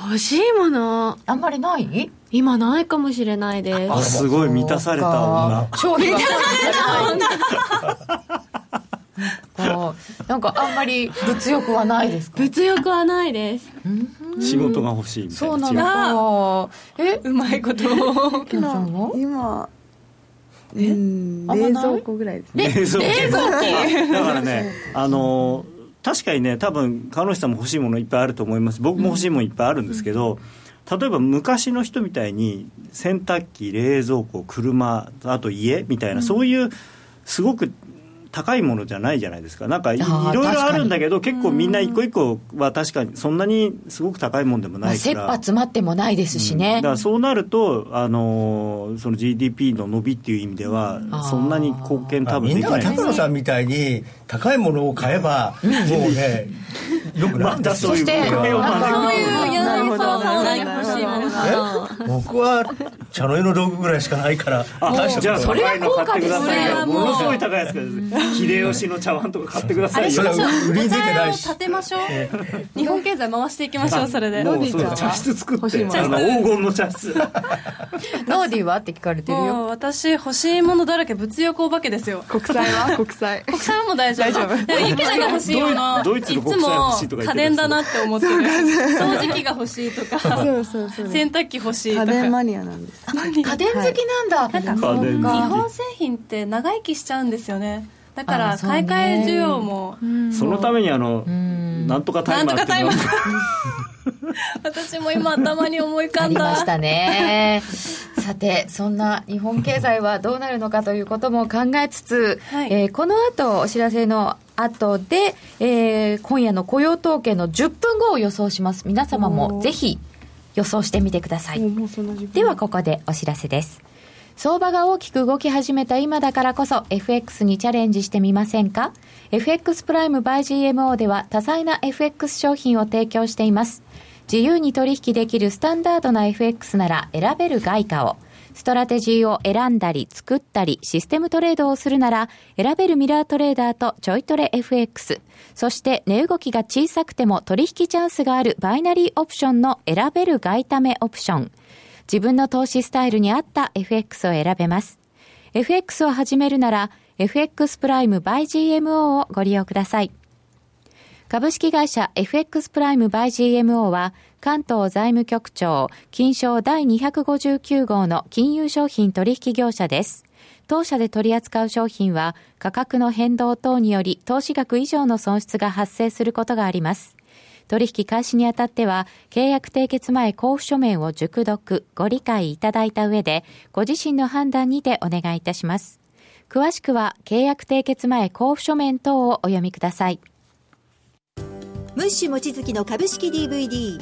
欲しいもの。あんまりない？今ないかもしれないです。あすごい満たされた女。消費がこうなんかあんまり物欲はないですか？物欲はないです。仕事が欲しいみたいそうなのかえうまいこと。今うんあんまない？冷蔵庫ぐらいですね。冷蔵庫。冷蔵庫。だからねあの確かにね多分川西さんも欲しいものいっぱいあると思います。僕も欲しいものいっぱいあるんですけど、例えば昔の人みたいに洗濯機冷蔵庫車あと家みたいな、そういうすごく高いものじゃないじゃないですか。なんかいろいろあるんだけど結構みんな一個一個は確かにそんなにすごく高いもんでもまあ、ないから、切羽詰まってもないですしね。だ、からそうなると、あのーその GDP の伸びっていう意味ではそんなに貢献多分できない。高野さんみたいに高いものを買えばもうねよくなるんですよまたそういう柳沢さん何が欲しいもの僕は茶の湯の道具ぐらいしかないからあ大したじゃあことない。それは高価ですね。高いの買ってくものすごい高い秀吉の茶碗とか買ってくださいよ。それは売りに出てないし。立てましょう。日本経済回していきましょうそれで。もうロディちゃん茶室作って。黄金の茶室。ノーディーはって聞かれてるもよう私欲しいものだらけ物欲お化けですよ。国債は？国債。国産はもう大丈夫大丈夫。ナが欲しいものドイツのいつ国産欲しいとか言ってるも家電だなって思ってる。掃除機が欲しいとか。そうそうそう洗濯機欲しいとか。家電マニアなんです。家電好きなんだ、なんか。日本製品って長生きしちゃうんですよねだかあら買い替え需要も。そのためにあのん。なんとかタイマーっていうの。なんとか 私も今頭に思い浮かあんだ。りましたね。さてそんな日本経済はどうなるのかということも考えつつ、はい。えーこの後お知らせの後で、えー今夜の雇用統計の10分後を予想します。皆様もぜひ予想してみてください。ではここでお知らせです相場が大きく動き始めた今だからこそ FX にチャレンジしてみませんか？FX プライム by GMO では多彩な FX 商品を提供しています。自由に取引できるスタンダードな FX なら選べる外貨をストラテジーを選んだり作ったりシステムトレードをするなら選べるミラートレーダーとちょいトレ FX そして値動きが小さくても取引チャンスがあるバイナリーオプションの選べる外為オプション。自分の投資スタイルに合った FX を選べます。FX を始めるなら FX プライム by GMO をご利用ください。株式会社 FX プライム by GMO は関東財務局長金賞第259号の金融商品取引業者です。当社で取り扱う商品は価格の変動等により投資額以上の損失が発生することがあります。取引開始にあたっては、契約締結前交付書面を熟読、ご理解いただいた上で、ご自身の判断にてお願いいたします。詳しくは、契約締結前交付書面等をお読みください。ムッシュ望月の株式 DVD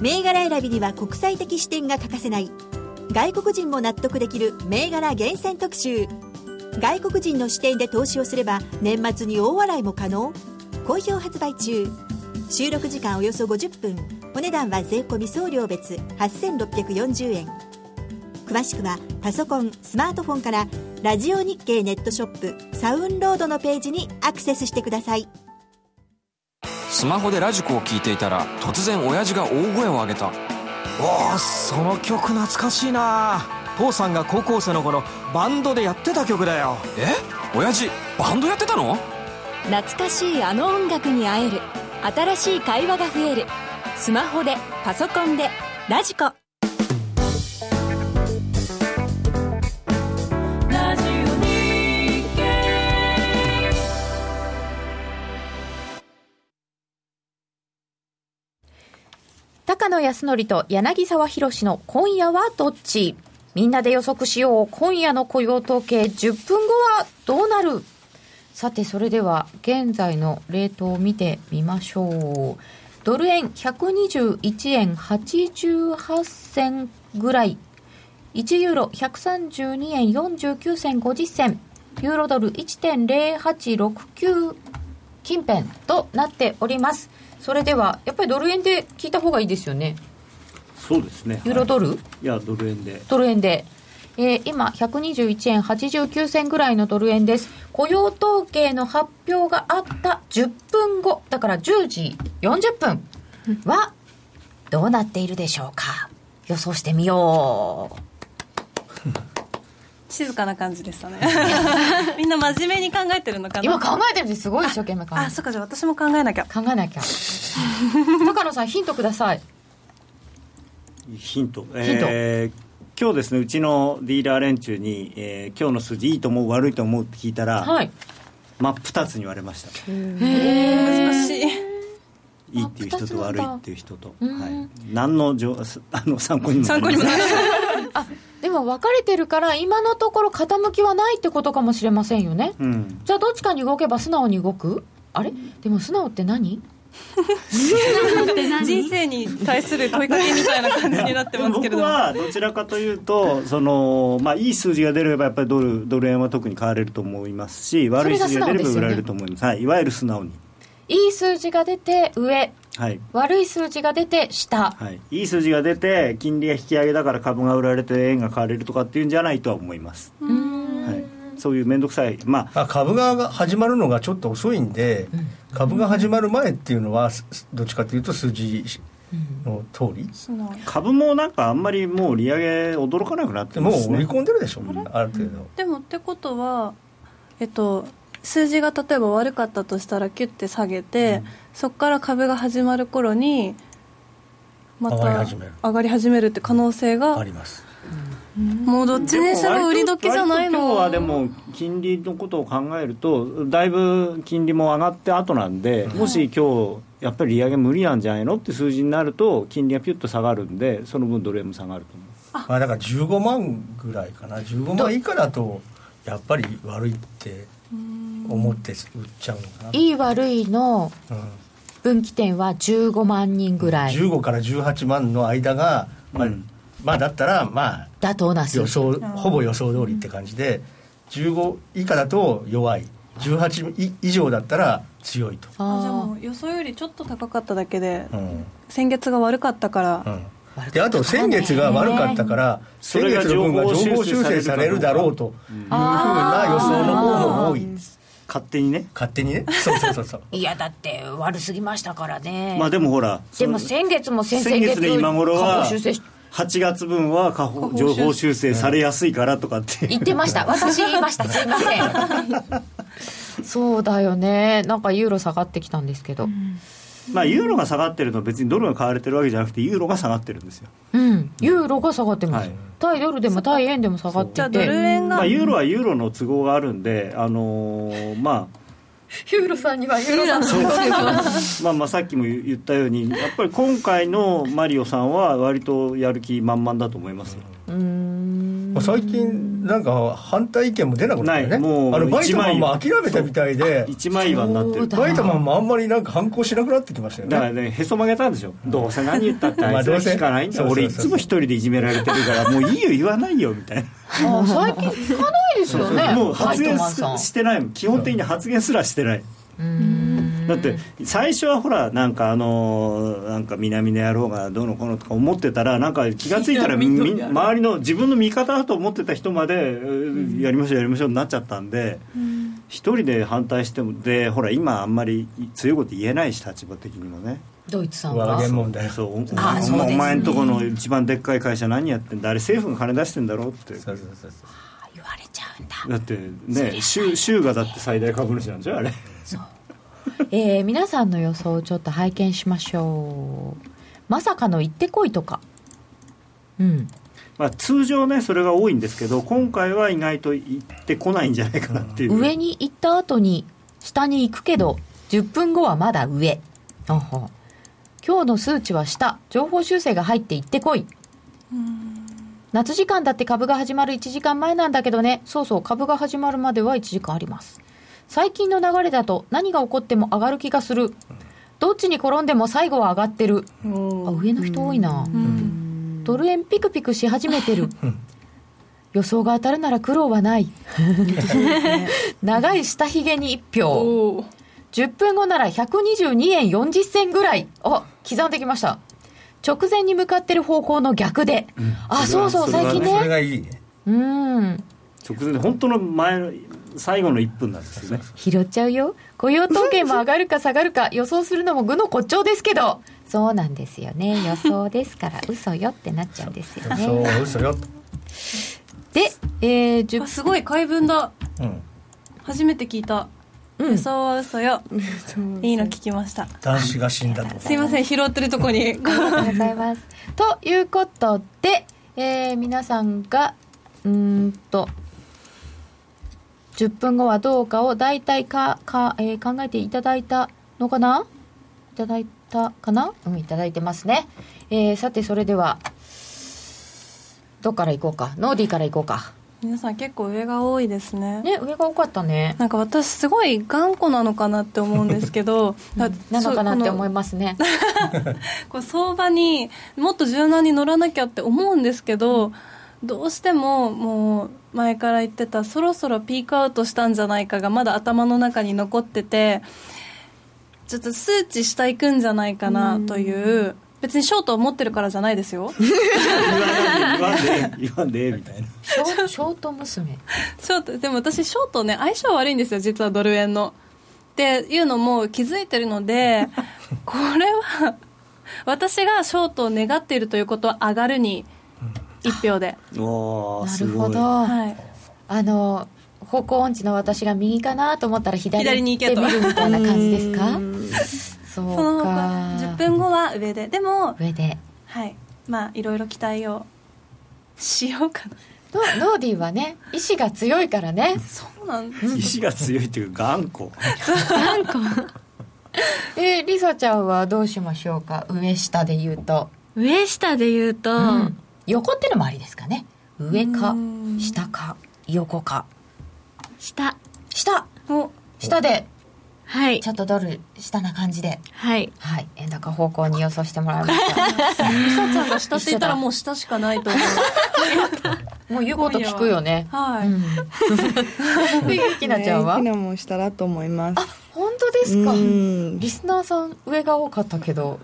銘柄選びには国際的視点が欠かせない。外国人も納得できる銘柄厳選特集。外国人の視点で投資をすれば年末に大笑いも可能。好評発売中。収録時間およそ50分。お値段は税込送料別。8640円。詳しくはパソコンスマートフォンからラジオ日経ネットショップサウンロードのページにアクセスしてください。スマホでラジコを聞いていたら突然親父が大声を上げた。おおその曲懐かしいな。父さんが高校生の頃バンドでやってた曲だよ。え？親父バンドやってたの？懐かしいあの音楽に会える新しい会話が増える。スマホでパソコンでラジコ。高野康則と柳沢博の今夜はどっち？みんなで予測しよう。今夜の雇用統計10分後はどうなる？さて、それでは現在のレートを見てみましょう。ドル円121円88銭ぐらい。1ユーロ132円49銭50銭。ユーロドル1.0869近辺となっております。それでは、やっぱりドル円で聞いた方がいいですよね。そうですねユーロドル、はいいやドル円でドル円で。えー今、121円89銭ぐらいのドル円です。雇用統計の発表があった10分後、だから10時40分は、どうなっているでしょうか？予想してみよう。静かな感じでしたね みんな真面目に考えてるのかな？今考えてるんです。すごい一生懸命考えてる。あそっかじゃあ私も考えなきゃ考えなきゃ。高野さん、ヒントください。ヒントえー今日ですねうちのディーラー連中に、えー今日の数字いいと思う悪いと思うって聞いたら、はい。真っ二つに言われました。難しいいいっていう人と悪いっていう人と、うんはい、何のじょあの参考にもな参考にもならないあ、でも分かれてるから、今のところ傾きはないってことかもしれませんよね。うん。じゃあどっちかに動けば素直に動く？あれ？でも素直って何？人生に対する問いかけみたいな感じになってますけれど。も僕はどちらかというとその、まあ、いい数字が出ればやっぱりドルドル円は特に買われると思いますし悪い数字が出れば売られると思います、はい、いわゆる素直に、いい数字が出て上、はい。悪い数字が出て下。はい、いい数字が出て金利が引き上げだから株が売られて円が買われるとかっていうんじゃないとは思います、はい、そういう面倒くさい。まああ株が始まるのがちょっと遅いんで、株が始まる前っていうのはすどっちかというと数字の通り、株もなんかあんまりもう利上げ驚かなくなってもうますね。織り込んでるでしょ、みんなある程度。でもってことはえっと数字が例えば悪かったとしたらキュッて下げて、そこから株が始まる頃にまた上がり始める上がり始めるって可能性がありますもうどっちにしろ売り時じゃない割と今日のはでも金利のことを考えるとだいぶ金利も上がって後なんで、もし今日やっぱり利上げ無理なんじゃないのって数字になると金利がピュッと下がるんでその分ドル円も下がると思う。まあ、だから15万ぐらいかな。15万以下だとやっぱり悪いって思って売っちゃうのかな、いい悪いのうん分岐点は15万人ぐらい。15から18万の間が、まあうん。まあだったらまあ妥当な。予想ほぼ予想通りって感じで15以下だと弱い。18以以上だったら強いと、あじゃああもう予想よりちょっと高かっただけで、うん。先月が悪かったから、うん、であと先月が悪かったから先月の分が情報修修正正されるだろうと。いうふうな予想の方も多いです。勝手にね。勝手にね。そうそうそうそう。いや、だって悪すぎましたからね。まあでもほらでも先月も先々先月月の今頃は修正し8月分は下方下方修正情報修正されやすいからとかって言ってました。私言いました。すいません。そうだよね。なんかユーロ下がってきたんですけど。まあ、ユーロが下がってるのは別にドルが買われてるわけじゃなくてユーロが下がってるんですようんユーロが下がってます、はい対ドルでも対円でも下がってじゃあドルて円が、まあ、ユーロはユーロの都合があるんで、あのーまユーロさんにはユーロさん。の都合があ、まあまあさっきも言ったようにやっぱり今回のマリオさんは割とやる気満々だと思いますよ。うーんまあ最近なんか反対意見も出なくなったよね。もうあのバイトマンも一諦めたみたいで一枚岩になってる。バイトマンもあんまりなんか反抗しなくなってきましたよだからねねへそ曲げたんでしょ。どうせ何言ったってあいつはまあどうせ。聞かないんだ。俺いつも一人でいじめられてるからもういいよ言わないよみたいな。あ最近聞かないですよね。もう発言してないもん。基本的に発言すらしてない、うーんだって最初はほらなんかあのーなんか南の野郎がどうのこうのとか思ってたらなんか気が付いたらみみ周りの自分の味方だと思ってた人まで、えーやりましょうやりましょうになっちゃったんで一、人で反対してもでほら今あんまり強いこと言えないし立場的にもね。ドイツさん和は言問題。そうおあそうね。お前んとこの一番でっかい会社何やってんだ？あれ政府が金出してんだろって。そうそうそうそう。言われちゃうんだ。だってね州州がだって最大株主なんでしょあれ えー皆さんの予想をちょっと拝見しましょう。まさかの行ってこいとか。うん。まあ、通常ねそれが多いんですけど今回は意外と行ってこないんじゃないかなっていう。上に行った後に下に行くけど10分後はまだ上。今日の数値は下。情報修正が入って行ってこい。夏時間だって株が始まる1時間前なんだけどね。そうそう株が始まるまでは1時間あります最近の流れだと何が起こっても上がる気がする。どっちに転んでも最後は上がってる。あ上の人多いな。ドル円ピクピクし始めてる。予想が当たるなら苦労はない。長い下髭に1票。おー。10分後なら122円40銭ぐらい。あ刻んできました。直前に向かってる方向の逆で、あそうそうそれは最近それねがいいね。うん。直前で本当の前の最後の1分なんですよね。拾っちゃうよ。雇用統計も上がるか下がるか予想するのも愚の骨頂ですけど。そうなんですよね。予想ですから 嘘よってなっちゃうんですよそうね嘘よ。で、えー、10あすごい怪文だ。うん。初めて聞いた、うん。予想は嘘よ いいの聞きます男子が死んだとすいません拾ってるとこに。ありがとうございます。ということで、えー皆さんがうーんと10分後はどうかを大体かか、えー考えていただいたのかな？いただいたかな？うんいただいてますね、えーさてそれではどっから行こうか？ノーディーから行こうか。皆さん結構上が多いですね。ね上が多かったね。なんか私すごい頑固なのかなって思うんですけどだ なのかなって思いいますね。こう相場にもっと柔軟に乗らなきゃって思うんですけどどうしてももう前から言ってたそろそろピークアウトしたんじゃないかがまだ頭の中に残っててちょっと数値下行くんじゃないかなという別にショートを持ってるからじゃないですよ。言わんで言わんでみたいな。ショーショート娘。ショートでも私ショートね相性悪いんですよ実はドル円の。っていうのも気づいてるので これは私がショートを願っているということは上がるに1票で、なるほど、はい、あの方向音痴の私が右かなと思ったら左左に行けと。ってみるみたいな感じですか？そうその他か10分後は上で。でも上で。はい。まあいろいろ期待をしようかな。ノノーディーはね意志が強いからね。そうなんです。意志が強いっていうか頑固。えー、リサちゃんはどうしましょうか？上下で言うと、上下で言うと、うん横ってのもありですかね。上かうん。下か横か。下。下。お。下ではい。ちょっとドル下な感じで。はい。はい。円高方向に予想してもらいました。リサちゃんが下って言ったらもう下しかないと思う。もう言うこと聞くよね。はい、うん。なちゃんは、ね、も下だと思います。あ本当ですか。うん。リスナーさん上が多かったけど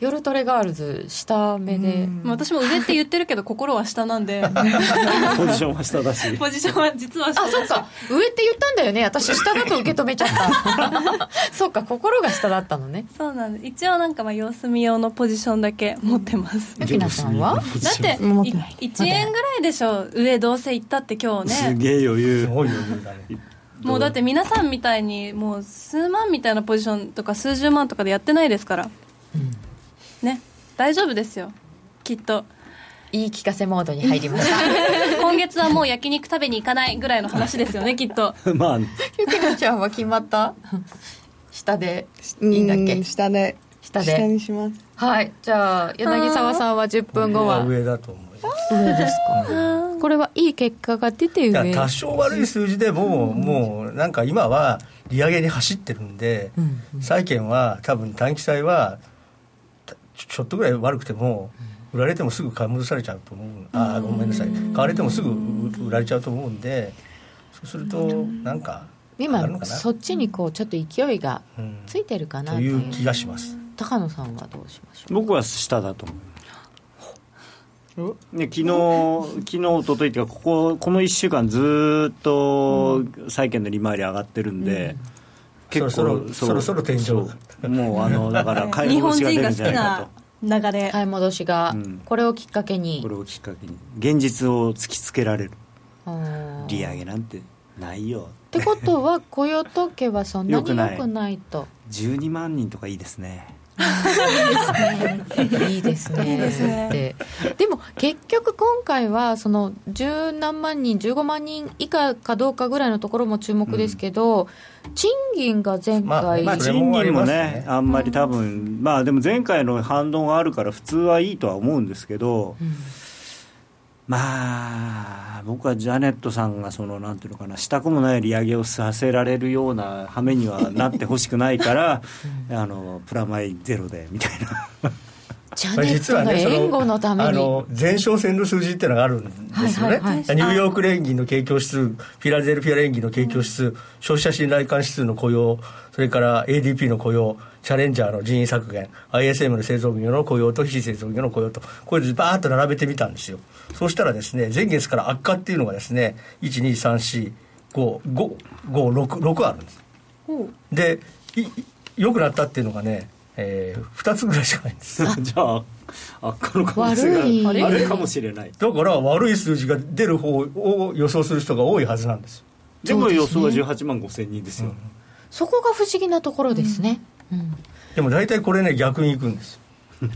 夜トレガールズ下目で。まあ私も上って言ってるけど心は下なんで。ポジションは下だし。ポジションは実は下あそっか。上って言ったんだよね。私下だと受け止めちゃった。そっか心が下だったのね。そうなんです。一応なんかまあ様子見用のポジションだけ持ってます。ゆきなさんは？だって持ってない。1円ぐらいでしょ。上どうせ行ったって今日すねげえ余裕。すごい余裕だね。もうだって皆さんみたいにもう数万みたいなポジションとか数十万とかでやってないですから、ね大丈夫ですよ。きっと。言い聞かせモードに入りました。今月はもう焼肉食べに行かないぐらいの話ですよね きっと。まあ。ゆきなちゃんは決まった？下で。いいんだっけ？うん下で。下で。下にします。はい。じゃあ柳沢さんは10分後は？上だと思います上ですか？これはいい結果が出て上。多少悪い数字でも、もうなんか今は利上げに走ってるんで、債券は多分短期債はたちょっとぐらい悪くても、売られてもすぐ買い戻されちゃうと思う、あーごめんなさい、買われてもすぐ売られちゃうと思うんで、そうすると、なんか、今そっちにこうちょっと勢いがうん。ついてるかなという気がします。高野さんはどうしましょう？僕は下だと思う。ね、昨日、昨日一昨日っていうかこここの1週間ずーっと債券の利回り上がってるんで、結構そろそろそろそろ天井もうあの だから買い日本戻しが出る人が好きんじゃないかな流れ買い戻しがうん。これをきっかけとに。これをきっかけに。現実を突きつけられる。うん利上げなんてないよ。ってことは雇用統計はそんなに良良くないくない。と12万人とかいいですね いいですね。いいですね。でも結局今回はその十何万人15万人以下かどうかぐらいのところも注目ですけど、賃金が前まあ回、まあ、それ賃金もねね、あんまり多分、まあでも前回の反動があるから、普通はいいとは思うんですけど、まあ、僕はジャネットさんが、そのなんていうのかな、したくもない利上げをさせられるような羽目にはなってほしくないから、あのプラマイゼロでみたいな。ジャネットの援護のために、あの前哨戦の数字っていうのがあるんですよね、ニューヨーク連銀の景況指数、フィラデルフィア連銀の景況指数、消費者信頼感指数の雇用、それから ADP の雇用、チャレンジャーの人員削減、ISM の製造業の雇用と非製造業の雇用と、これでバーッと並べてみたんですよ。そうしたらですね、前月から悪化っていうのがですね、1、2、3、4、5、5、5、6、6あるんです。で、いい良くなったっていうのがね、えー、2つぐらいしかないんです。じゃあ、悪化の可能性悪い。があるかもしれない。だから悪い数字が出る方を予想する人が多いはずなんです。でも予想はそうです18万5千人ですよ。そこが不思議なところですね、うん。でも大体これね逆にいくんです。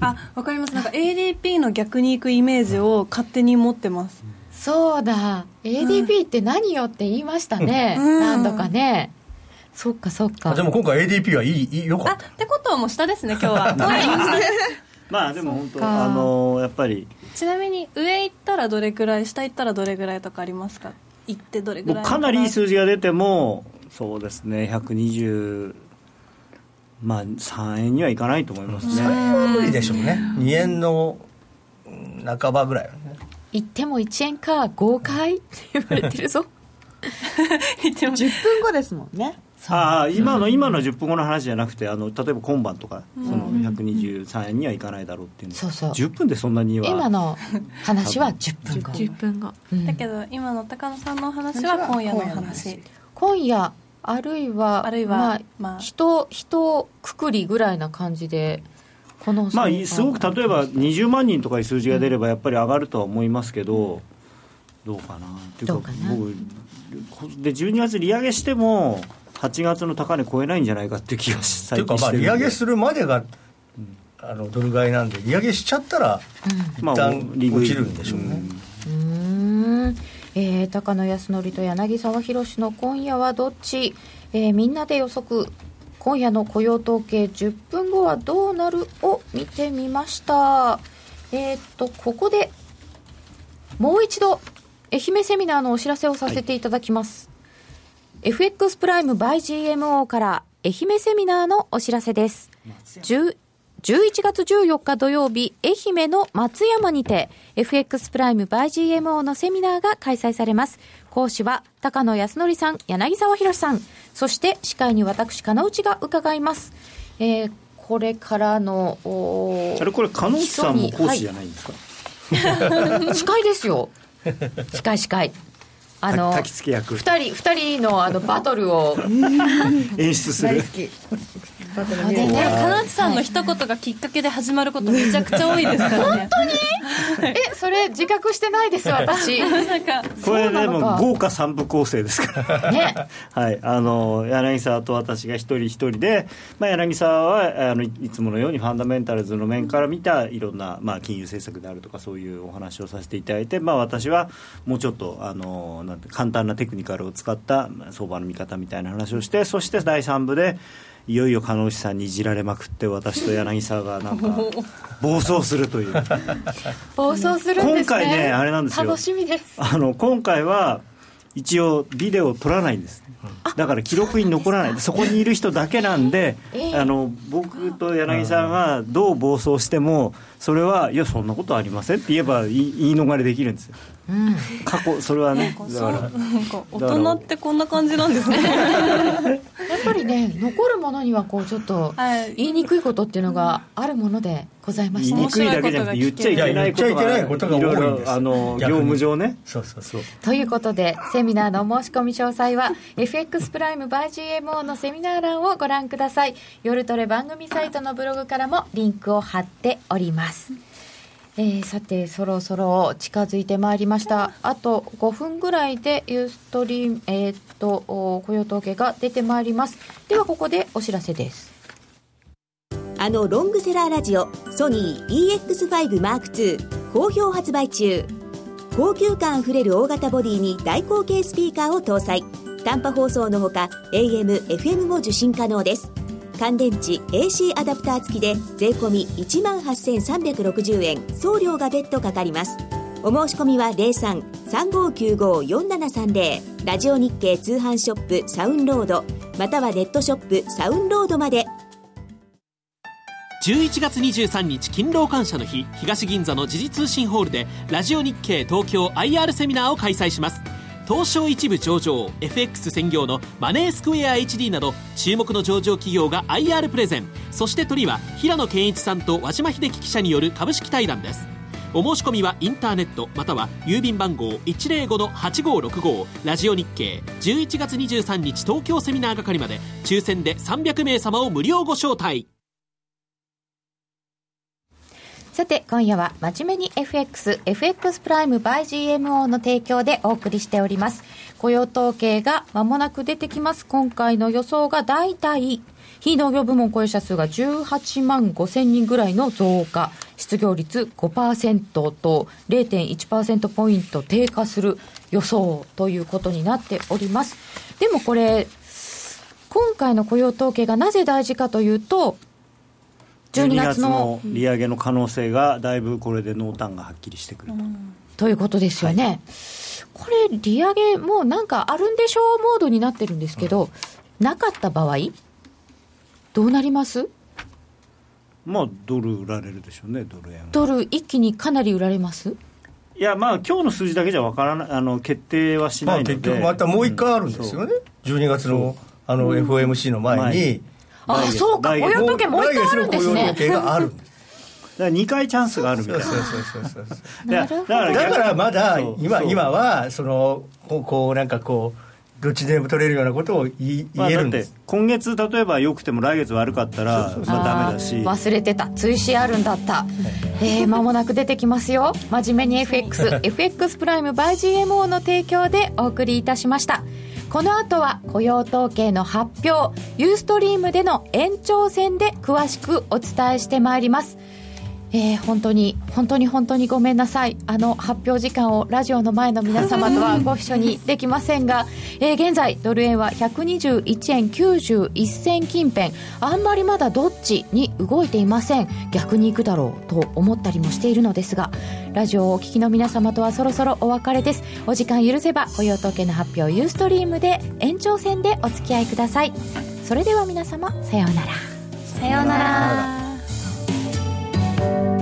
あわかります。なんか ADP の逆に行くイメージを勝手に持ってます。そうだ。ADP って何よって言いましたね、うん。何度かねそっかそっか。でも今回 ADP はいいいいよかあった。ってことはもう下ですね今日は。まあでも本当、か。あのやっぱり、ちなみに上行ったらどれぐらい下行ったらどれぐらいとかありますか？行ってどれぐらいかな？りいい数字が出ても、そうですね、120、まあ、3円にはいかないと思いますね。無理でしょうね。2円のうん半ばぐらいはね。言っても1円か豪快って言われてるぞ。10分後ですもんねああ今の今の10分後の話じゃなくてあの例えば今晩とか、その123円にはいかないだろうっていうの。そうそう。10分でそんなには。今の話は10分。後10分。後。うん。だけど今の高野さんのお話は今夜のお話今夜あるいはあるいはまあ、まあ。人人くくりぐらいな感じでこのまあすごく例えば20万人とかいう数字が出ればやっぱり上がるとは思いますけど、どうかなっていうかな。僕で12月利上げしても8月の高値超えないんじゃないかっていう気がしっていうか利上げするまでがあのドル買いなんで利上げしちゃったら一まあ旦落ちるんでしょうね、うーん、えー高野康則と柳沢博の今夜はどっち、えーみんなで予測。今夜の雇用統計10分後はどうなるを見てみました。えーっとここでもう一度愛媛セミナーのお知らせをさせていただきます、FX プライム by GMO から愛媛セミナーのお知らせです10 11月14日土曜日、愛媛の松山にて、FX プライム by GMO のセミナーが開催されます。講師は、高野康則さん、柳沢博さん、そして司会に私、金内が伺います。えーこれからの、おあれこれ加納さんも講師じゃないんですか、はい 司会ですよ。司会司会。あの、焚き付け役。二人、二人のあのバトルを、演出するでね金内さんの一言がきっかけで始まることめちゃくちゃ多いですからね。本当に？えそれ自覚してないです私。なんかこれでも豪華三部構成ですから。ね。はい。あの柳沢と私が一人一人で、まあ、柳沢はあのいつものようにファンダメンタルズの面から見たいろんな、まあ、金融政策であるとかそういうお話をさせていただいて、まあ、私はもうちょっとあのなんて簡単なテクニカルを使った相場の見方みたいな話をしてそして第3部でいよいよ鹿内さんにいじられまくって私と柳沢がなんか 暴走するという。暴走するんですね。今回ねあれなんですよ。楽しみです。あの今回は一応ビデオを撮らないんですだから記録に残らない。そこにいる人だけなんで、ええあの僕と柳さんがどう暴走してもそれはいやそんなことありませんって言えば言い言い逃れできるんですよ。うん。過去それはねだから。なんか大人ってこんな感じなんですね。やっぱりね残るものにはこうちょっっと言いにくいことっていうのがあるものでございまして。言いにくいだけじゃなくて言っちゃいけないこといや言っちゃいけないことが多いんです。ろろあの業務上ね。そうそうそう。ということでセミナーのお申し込み詳細は FX プライム by GMO のセミナー欄をご覧ください。夜トレ番組サイトのブログからもリンクを貼っておりますます。えーさてそろそろ近づいてまいりました。あと5分ぐらいでユーストリームえーっと雇用統計が出てまいります。ではここでお知らせです。あのロングセラーラジオソニー EX5M2 好評発売中。高級感あふれる大型ボディに大口径スピーカーを搭載。短波放送のほか AM、FM も受信可能です。乾電池 AC アダプター付きで税込1万8360円。送料が別途かかります。お申し込みは03-3595-4730ラジオ日経通販ショップサウンロード。またはネットショップサウンロードまで。11月23日勤労感謝の日。東銀座の時事通信ホールでラジオ日経東京 IR セミナーを開催します。東証一部上場 FX 専業のマネースクエア HD など注目の上場企業が IR プレゼン。そして鳥は平野健一さんと和島秀樹記者による株式対談です。お申し込みはインターネットまたは郵便番号105-8565ラジオ日経11月23日東京セミナー係まで抽選で300名様を無料ご招待。さて今夜は真面目に FX FX プライム by GMO の提供でお送りしております。雇用統計が間もなく出てきます。今回の予想が大体非農業部門雇用者数が18万5千人ぐらいの増加。失業率5%と0.1%ポイント低下する予想ということになっております。でもこれ今回の雇用統計がなぜ大事かというと12 12月の。月の利上げの可能性がだいぶこれで濃淡がはっきりしてくると、ということですよね、これ、利上げもうなんかあるんでしょう？モードになってるんですけど、なかった場合、どうなります？まあドル売られるでしょうねドル円は。ドル、一気にかなり売られます？いやまあ今日の数字だけじゃわからないあの決定はしまあないので、結局またもう一回あるんですよね、12月のあの FOMC の前に、あそうか、雇用統計もう一回あるんですね。来月の雇用統。計がある。んですだから2回チャンスがあるみたいなそうそうそうそうそう。いやなるほど。だからだからまだ今今はそのこうこうなんかこうどっちでも取れるようなことを言えるんです、今月例えば良くても来月悪かったらまあダメだし。忘れてた。追試あるんだった。えー、間もなく出てきますよ。真面目に FXFX プライム by GMO の提供でお送りいたしましたこの後は雇用統計の発表ユーストリームでの延長戦で詳しくお伝えしてまいります。えー本当に本当に本当にごめんなさい。あの発表時間をラジオの前の皆様とはご一緒にできませんが、えー現在ドル円は121円91銭近辺。あんまりまだどっちに動いていません。逆に行くだろうと思ったりもしているのですがラジオをお聞きの皆様とはそろそろお別れです。お時間許せば雇用統計の発表ユーストリームで延長戦でお付き合いください。それでは皆様さようなら。さようなら。thank you